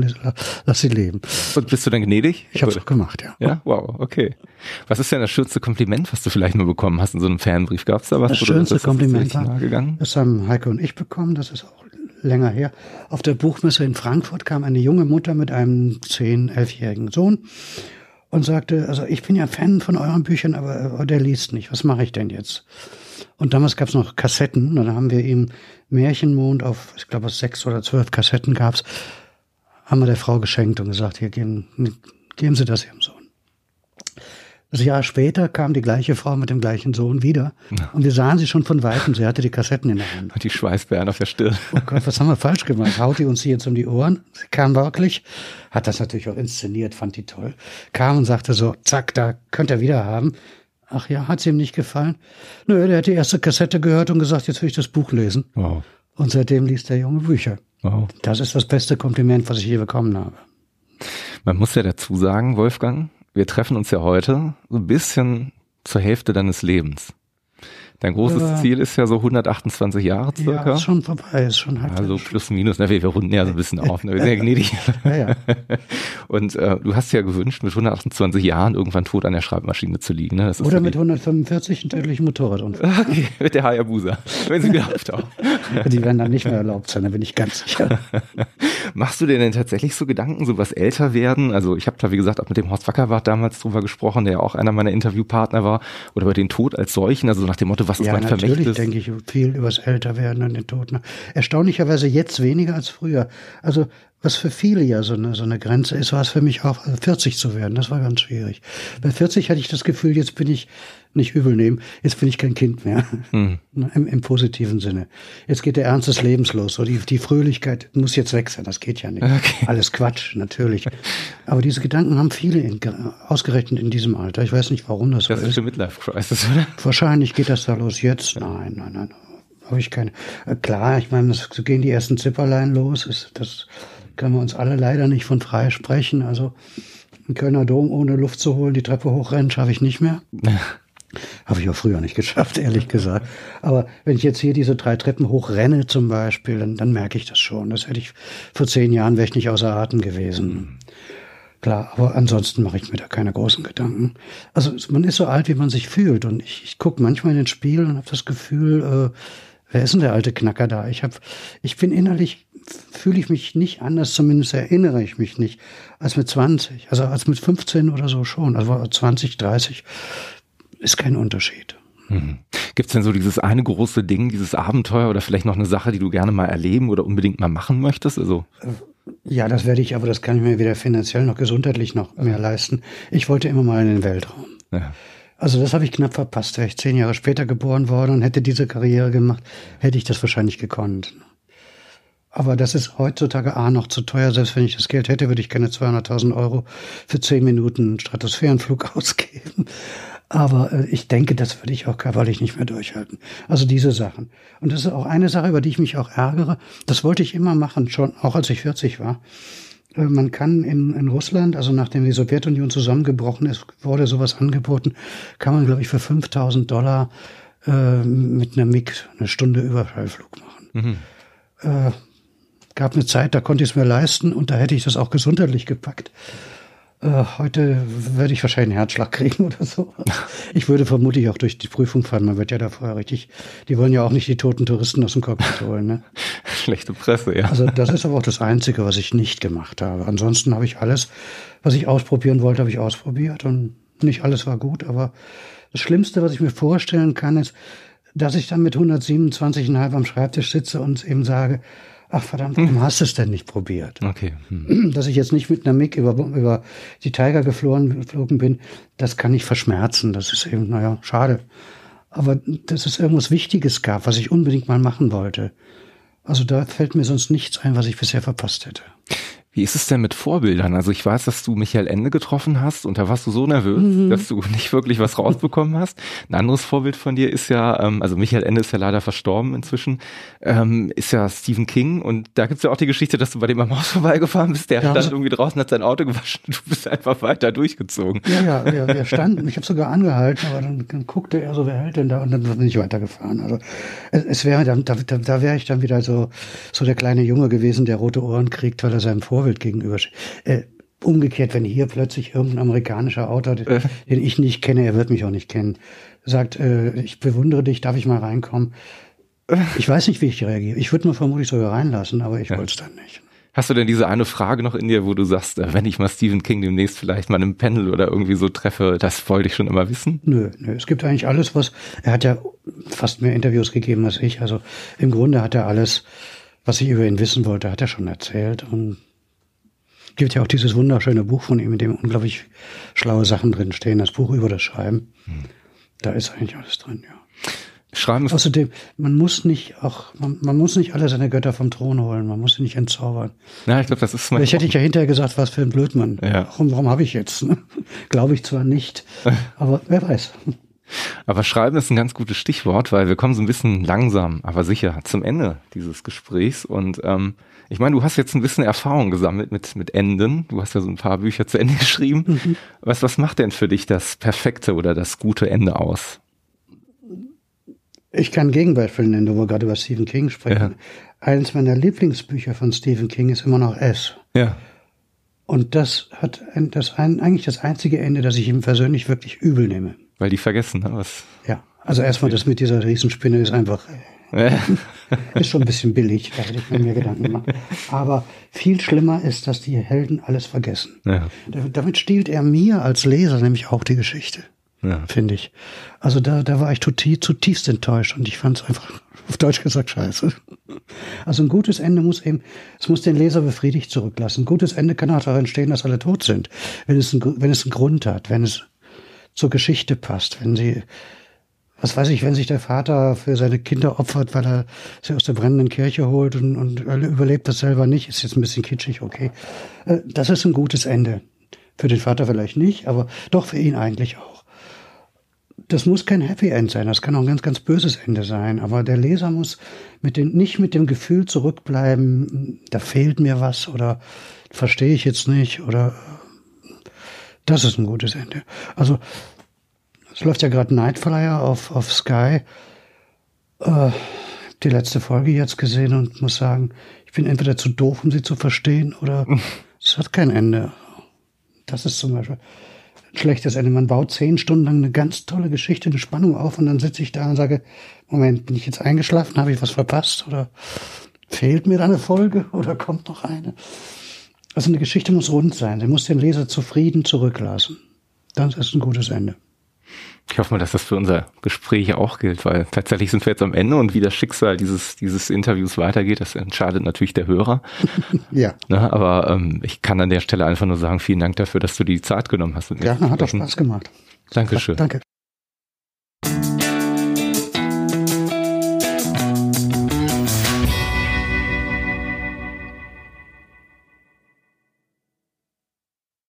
lass sie leben. Und bist du dann gnädig? Ich habe es auch gemacht, ja. Ja, wow, okay. Was ist denn das schönste Kompliment, was du vielleicht mal bekommen hast in so einem Fanbrief? Gab es da was? Das schönste das Kompliment war, das haben Heike und ich bekommen, das ist auch länger her. Auf der Buchmesse in Frankfurt kam eine junge Mutter mit einem zehn, elfjährigen Sohn und sagte, also ich bin ja Fan von euren Büchern, aber der liest nicht. Was mache ich denn jetzt? Und damals gab es noch Kassetten. Und dann haben wir ihm Märchenmond auf, ich glaube, sechs oder zwölf Kassetten gab's, haben wir der Frau geschenkt und gesagt, hier geben, geben Sie das Ihrem Sohn. Das Jahr später kam die gleiche Frau mit dem gleichen Sohn wieder. Und wir sahen sie schon von Weitem. Sie hatte die Kassetten in der Hand. Und die Schweißbären auf der Stirn. Oh Gott, was haben wir falsch gemacht? Haut die uns jetzt um die Ohren? Sie kam wirklich, hat das natürlich auch inszeniert, fand die toll. Kam und sagte so, zack, da könnt ihr wieder haben. Ach ja, hat's ihm nicht gefallen? Nö, der hat die erste Kassette gehört und gesagt, jetzt will ich das Buch lesen. Wow. Und seitdem liest der junge Bücher. Wow. Das ist das beste Kompliment, was ich je bekommen habe. Man muss ja dazu sagen, Wolfgang, wir treffen uns ja heute so ein bisschen zur Hälfte deines Lebens. Dein großes ja. Ziel ist ja so 128 Jahre circa. Ja, ist schon vorbei, ist schon halb. Also plus minus, ne, wir, wir runden ja so ein bisschen auf, ne, wir sind ja gnädig. Ja, ja. Und äh, du hast ja gewünscht, mit 128 Jahren irgendwann tot an der Schreibmaschine zu liegen. Ne? Oder mit 145 einen tödlichen Motorradunfall. Okay, mit der Hayabusa, wenn sie wieder auftaucht. Die werden dann nicht mehr erlaubt sein, da bin ich ganz sicher. Machst du dir denn tatsächlich so Gedanken, so was älter werden? Also ich habe da, wie gesagt, auch mit dem Horst Wackerwart damals drüber gesprochen, der ja auch einer meiner Interviewpartner war, oder über den Tod als solchen, also nach dem Motto, was ja, mein Vermächtnis? Natürlich denke ich viel über das Älterwerden und den Tod. Erstaunlicherweise jetzt weniger als früher. Also was für viele ja so eine, so eine Grenze ist, war es für mich auch 40 zu werden. Das war ganz schwierig. Bei 40 hatte ich das Gefühl, jetzt bin ich nicht übel nehmen, jetzt bin ich kein Kind mehr. Hm. Im, Im, positiven Sinne. Jetzt geht der Ernst des Lebens los. So die, die Fröhlichkeit muss jetzt weg sein. Das geht ja nicht. Okay. Alles Quatsch, natürlich. Aber diese Gedanken haben viele in, ausgerechnet in diesem Alter. Ich weiß nicht, warum das, das so ist. Das ist eine Midlife-Crisis, oder? Wahrscheinlich geht das da los jetzt. Nein, nein, nein. Habe ich keine. Äh, klar, ich meine, so gehen die ersten Zipperlein los. Ist, das können wir uns alle leider nicht von frei sprechen. Also einen Kölner Dom ohne Luft zu holen, die Treppe hochrennen, schaffe ich nicht mehr. Habe ich auch früher nicht geschafft, ehrlich gesagt. Aber wenn ich jetzt hier diese drei Treppen hochrenne zum Beispiel, dann, dann merke ich das schon. Das hätte ich vor zehn Jahren wäre ich nicht außer Atem gewesen. Klar, aber ansonsten mache ich mir da keine großen Gedanken. Also man ist so alt, wie man sich fühlt. Und ich, ich gucke manchmal in den Spiel und habe das Gefühl, äh, wer ist denn der alte Knacker da? Ich hab, ich bin innerlich, fühle ich mich nicht anders, zumindest erinnere ich mich nicht, als mit 20. Also als mit 15 oder so schon. Also 20, 30 ist kein Unterschied. Mhm. Gibt es denn so dieses eine große Ding, dieses Abenteuer oder vielleicht noch eine Sache, die du gerne mal erleben oder unbedingt mal machen möchtest? Also Ja, das werde ich, aber das kann ich mir weder finanziell noch gesundheitlich noch mehr leisten. Ich wollte immer mal in den Weltraum. Ja. Also das habe ich knapp verpasst. Wäre ich zehn Jahre später geboren worden und hätte diese Karriere gemacht, hätte ich das wahrscheinlich gekonnt. Aber das ist heutzutage A noch zu teuer. Selbst wenn ich das Geld hätte, würde ich keine 200.000 Euro für zehn Minuten Stratosphärenflug ausgeben. Aber äh, ich denke, das würde ich auch körperlich nicht mehr durchhalten. Also diese Sachen. Und das ist auch eine Sache, über die ich mich auch ärgere. Das wollte ich immer machen, schon auch als ich 40 war. Äh, man kann in, in Russland, also nachdem die Sowjetunion zusammengebrochen ist, wurde sowas angeboten, kann man, glaube ich, für 5000 Dollar äh, mit einer MiG eine Stunde Überfallflug machen. Mhm. Äh, gab eine Zeit, da konnte ich es mir leisten und da hätte ich das auch gesundheitlich gepackt. Äh, heute werde ich wahrscheinlich einen Herzschlag kriegen oder so. Ich würde vermutlich auch durch die Prüfung fallen. Man wird ja da vorher richtig. Die wollen ja auch nicht die toten Touristen aus dem Cockpit holen. Ne? Schlechte Presse, ja. Also das ist aber auch das Einzige, was ich nicht gemacht habe. Ansonsten habe ich alles, was ich ausprobieren wollte, habe ich ausprobiert und nicht alles war gut. Aber das Schlimmste, was ich mir vorstellen kann, ist, dass ich dann mit 127,5 am Schreibtisch sitze und eben sage, ach verdammt, warum hast du es denn nicht probiert? Okay. Hm. Dass ich jetzt nicht mit einer MIG über, über die Tiger geflogen, geflogen bin, das kann ich verschmerzen. Das ist eben, naja, schade. Aber dass es irgendwas Wichtiges gab, was ich unbedingt mal machen wollte. Also da fällt mir sonst nichts ein, was ich bisher verpasst hätte. Wie ist es denn mit Vorbildern? Also ich weiß, dass du Michael Ende getroffen hast und da warst du so nervös, mhm. dass du nicht wirklich was rausbekommen hast. Ein anderes Vorbild von dir ist ja, ähm, also Michael Ende ist ja leider verstorben inzwischen, ähm, ist ja Stephen King und da gibt's ja auch die Geschichte, dass du bei dem am Haus vorbeigefahren bist, der ja, stand irgendwie draußen, hat sein Auto gewaschen, du bist einfach weiter durchgezogen. Ja, ja, ja wir standen, ich habe sogar angehalten, aber dann, dann, guckte er so, wer hält denn da und dann bin ich weitergefahren. Also es, es wäre, da, da, da wäre ich dann wieder so, so der kleine Junge gewesen, der rote Ohren kriegt, weil er seinem Vorbild Vorbild gegenübersteht. Äh, umgekehrt, wenn hier plötzlich irgendein amerikanischer Autor, den, äh. den, ich nicht kenne, er wird mich auch nicht kennen, sagt, äh, ich bewundere dich, darf ich mal reinkommen? Ich weiß nicht, wie ich reagiere. Ich würde mir vermutlich sogar reinlassen, aber ich ja. wollte es dann nicht. Hast du denn diese eine Frage noch in dir, wo du sagst, äh, wenn ich mal Stephen King demnächst vielleicht mal im Panel oder irgendwie so treffe, das wollte ich schon immer wissen? Nö, nö. Es gibt eigentlich alles, was, er hat ja fast mehr Interviews gegeben als ich. Also im Grunde hat er alles, was ich über ihn wissen wollte, hat er schon erzählt und gibt ja auch dieses wunderschöne Buch von ihm, in dem unglaublich schlaue Sachen drin stehen, das Buch über das Schreiben. Hm. Da ist eigentlich alles drin, ja. Schreiben ist Außerdem, man muss nicht auch, man, man, muss nicht alle seine Götter vom Thron holen, man muss sie nicht entzaubern. Ja, ich glaube, das ist mein Ich hätte ich ja hinterher gesagt, was für ein Blödmann. Ja. Warum, warum habe ich jetzt? Ne? Glaube ich zwar nicht, aber wer weiß. Aber Schreiben ist ein ganz gutes Stichwort, weil wir kommen so ein bisschen langsam, aber sicher zum Ende dieses Gesprächs. Und ähm, ich meine, du hast jetzt ein bisschen Erfahrung gesammelt mit, mit Enden. Du hast ja so ein paar Bücher zu Ende geschrieben. Mhm. Was, was macht denn für dich das perfekte oder das gute Ende aus? Ich kann Gegenbeispiele nennen, wo wir gerade über Stephen King sprechen. Ja. Eines meiner Lieblingsbücher von Stephen King ist immer noch S. Ja. Und das hat ein, das ein, eigentlich das einzige Ende, das ich ihm persönlich wirklich übel nehme. Weil die vergessen, ne? Was? Ja, also erstmal das mit dieser Riesenspinne ist einfach, ist schon ein bisschen billig, da hätte ich mir Gedanken gemacht. Aber viel schlimmer ist, dass die Helden alles vergessen. Ja. Damit stiehlt er mir als Leser nämlich auch die Geschichte. Ja. Finde ich. Also da, da war ich zutiefst enttäuscht und ich fand es einfach, auf Deutsch gesagt, scheiße. Also ein gutes Ende muss eben, es muss den Leser befriedigt zurücklassen. Ein gutes Ende kann auch darin stehen, dass alle tot sind. Wenn es, ein, wenn es einen Grund hat, wenn es zur Geschichte passt. Wenn sie, was weiß ich, wenn sich der Vater für seine Kinder opfert, weil er sie aus der brennenden Kirche holt und, und überlebt das selber nicht, ist jetzt ein bisschen kitschig, okay. Äh, das ist ein gutes Ende. Für den Vater vielleicht nicht, aber doch für ihn eigentlich auch. Das muss kein Happy End sein, das kann auch ein ganz, ganz böses Ende sein, aber der Leser muss mit dem, nicht mit dem Gefühl zurückbleiben, da fehlt mir was oder verstehe ich jetzt nicht oder das ist ein gutes Ende. Also, es läuft ja gerade Nightflyer auf, auf Sky. Äh, die letzte Folge jetzt gesehen und muss sagen, ich bin entweder zu doof, um sie zu verstehen, oder es hat kein Ende. Das ist zum Beispiel ein schlechtes Ende. Man baut zehn Stunden lang eine ganz tolle Geschichte, eine Spannung auf und dann sitze ich da und sage, Moment, bin ich jetzt eingeschlafen? Habe ich was verpasst? Oder fehlt mir da eine Folge? Oder kommt noch eine? Also eine Geschichte muss rund sein. Sie muss den Leser zufrieden zurücklassen. Dann ist ein gutes Ende. Ich hoffe mal, dass das für unser Gespräch auch gilt, weil tatsächlich sind wir jetzt am Ende und wie das Schicksal dieses, dieses Interviews weitergeht, das entscheidet natürlich der Hörer. ja. Ne, aber ähm, ich kann an der Stelle einfach nur sagen, vielen Dank dafür, dass du die Zeit genommen hast. Ja, hat doch Spaß gemacht. Dankeschön. Danke.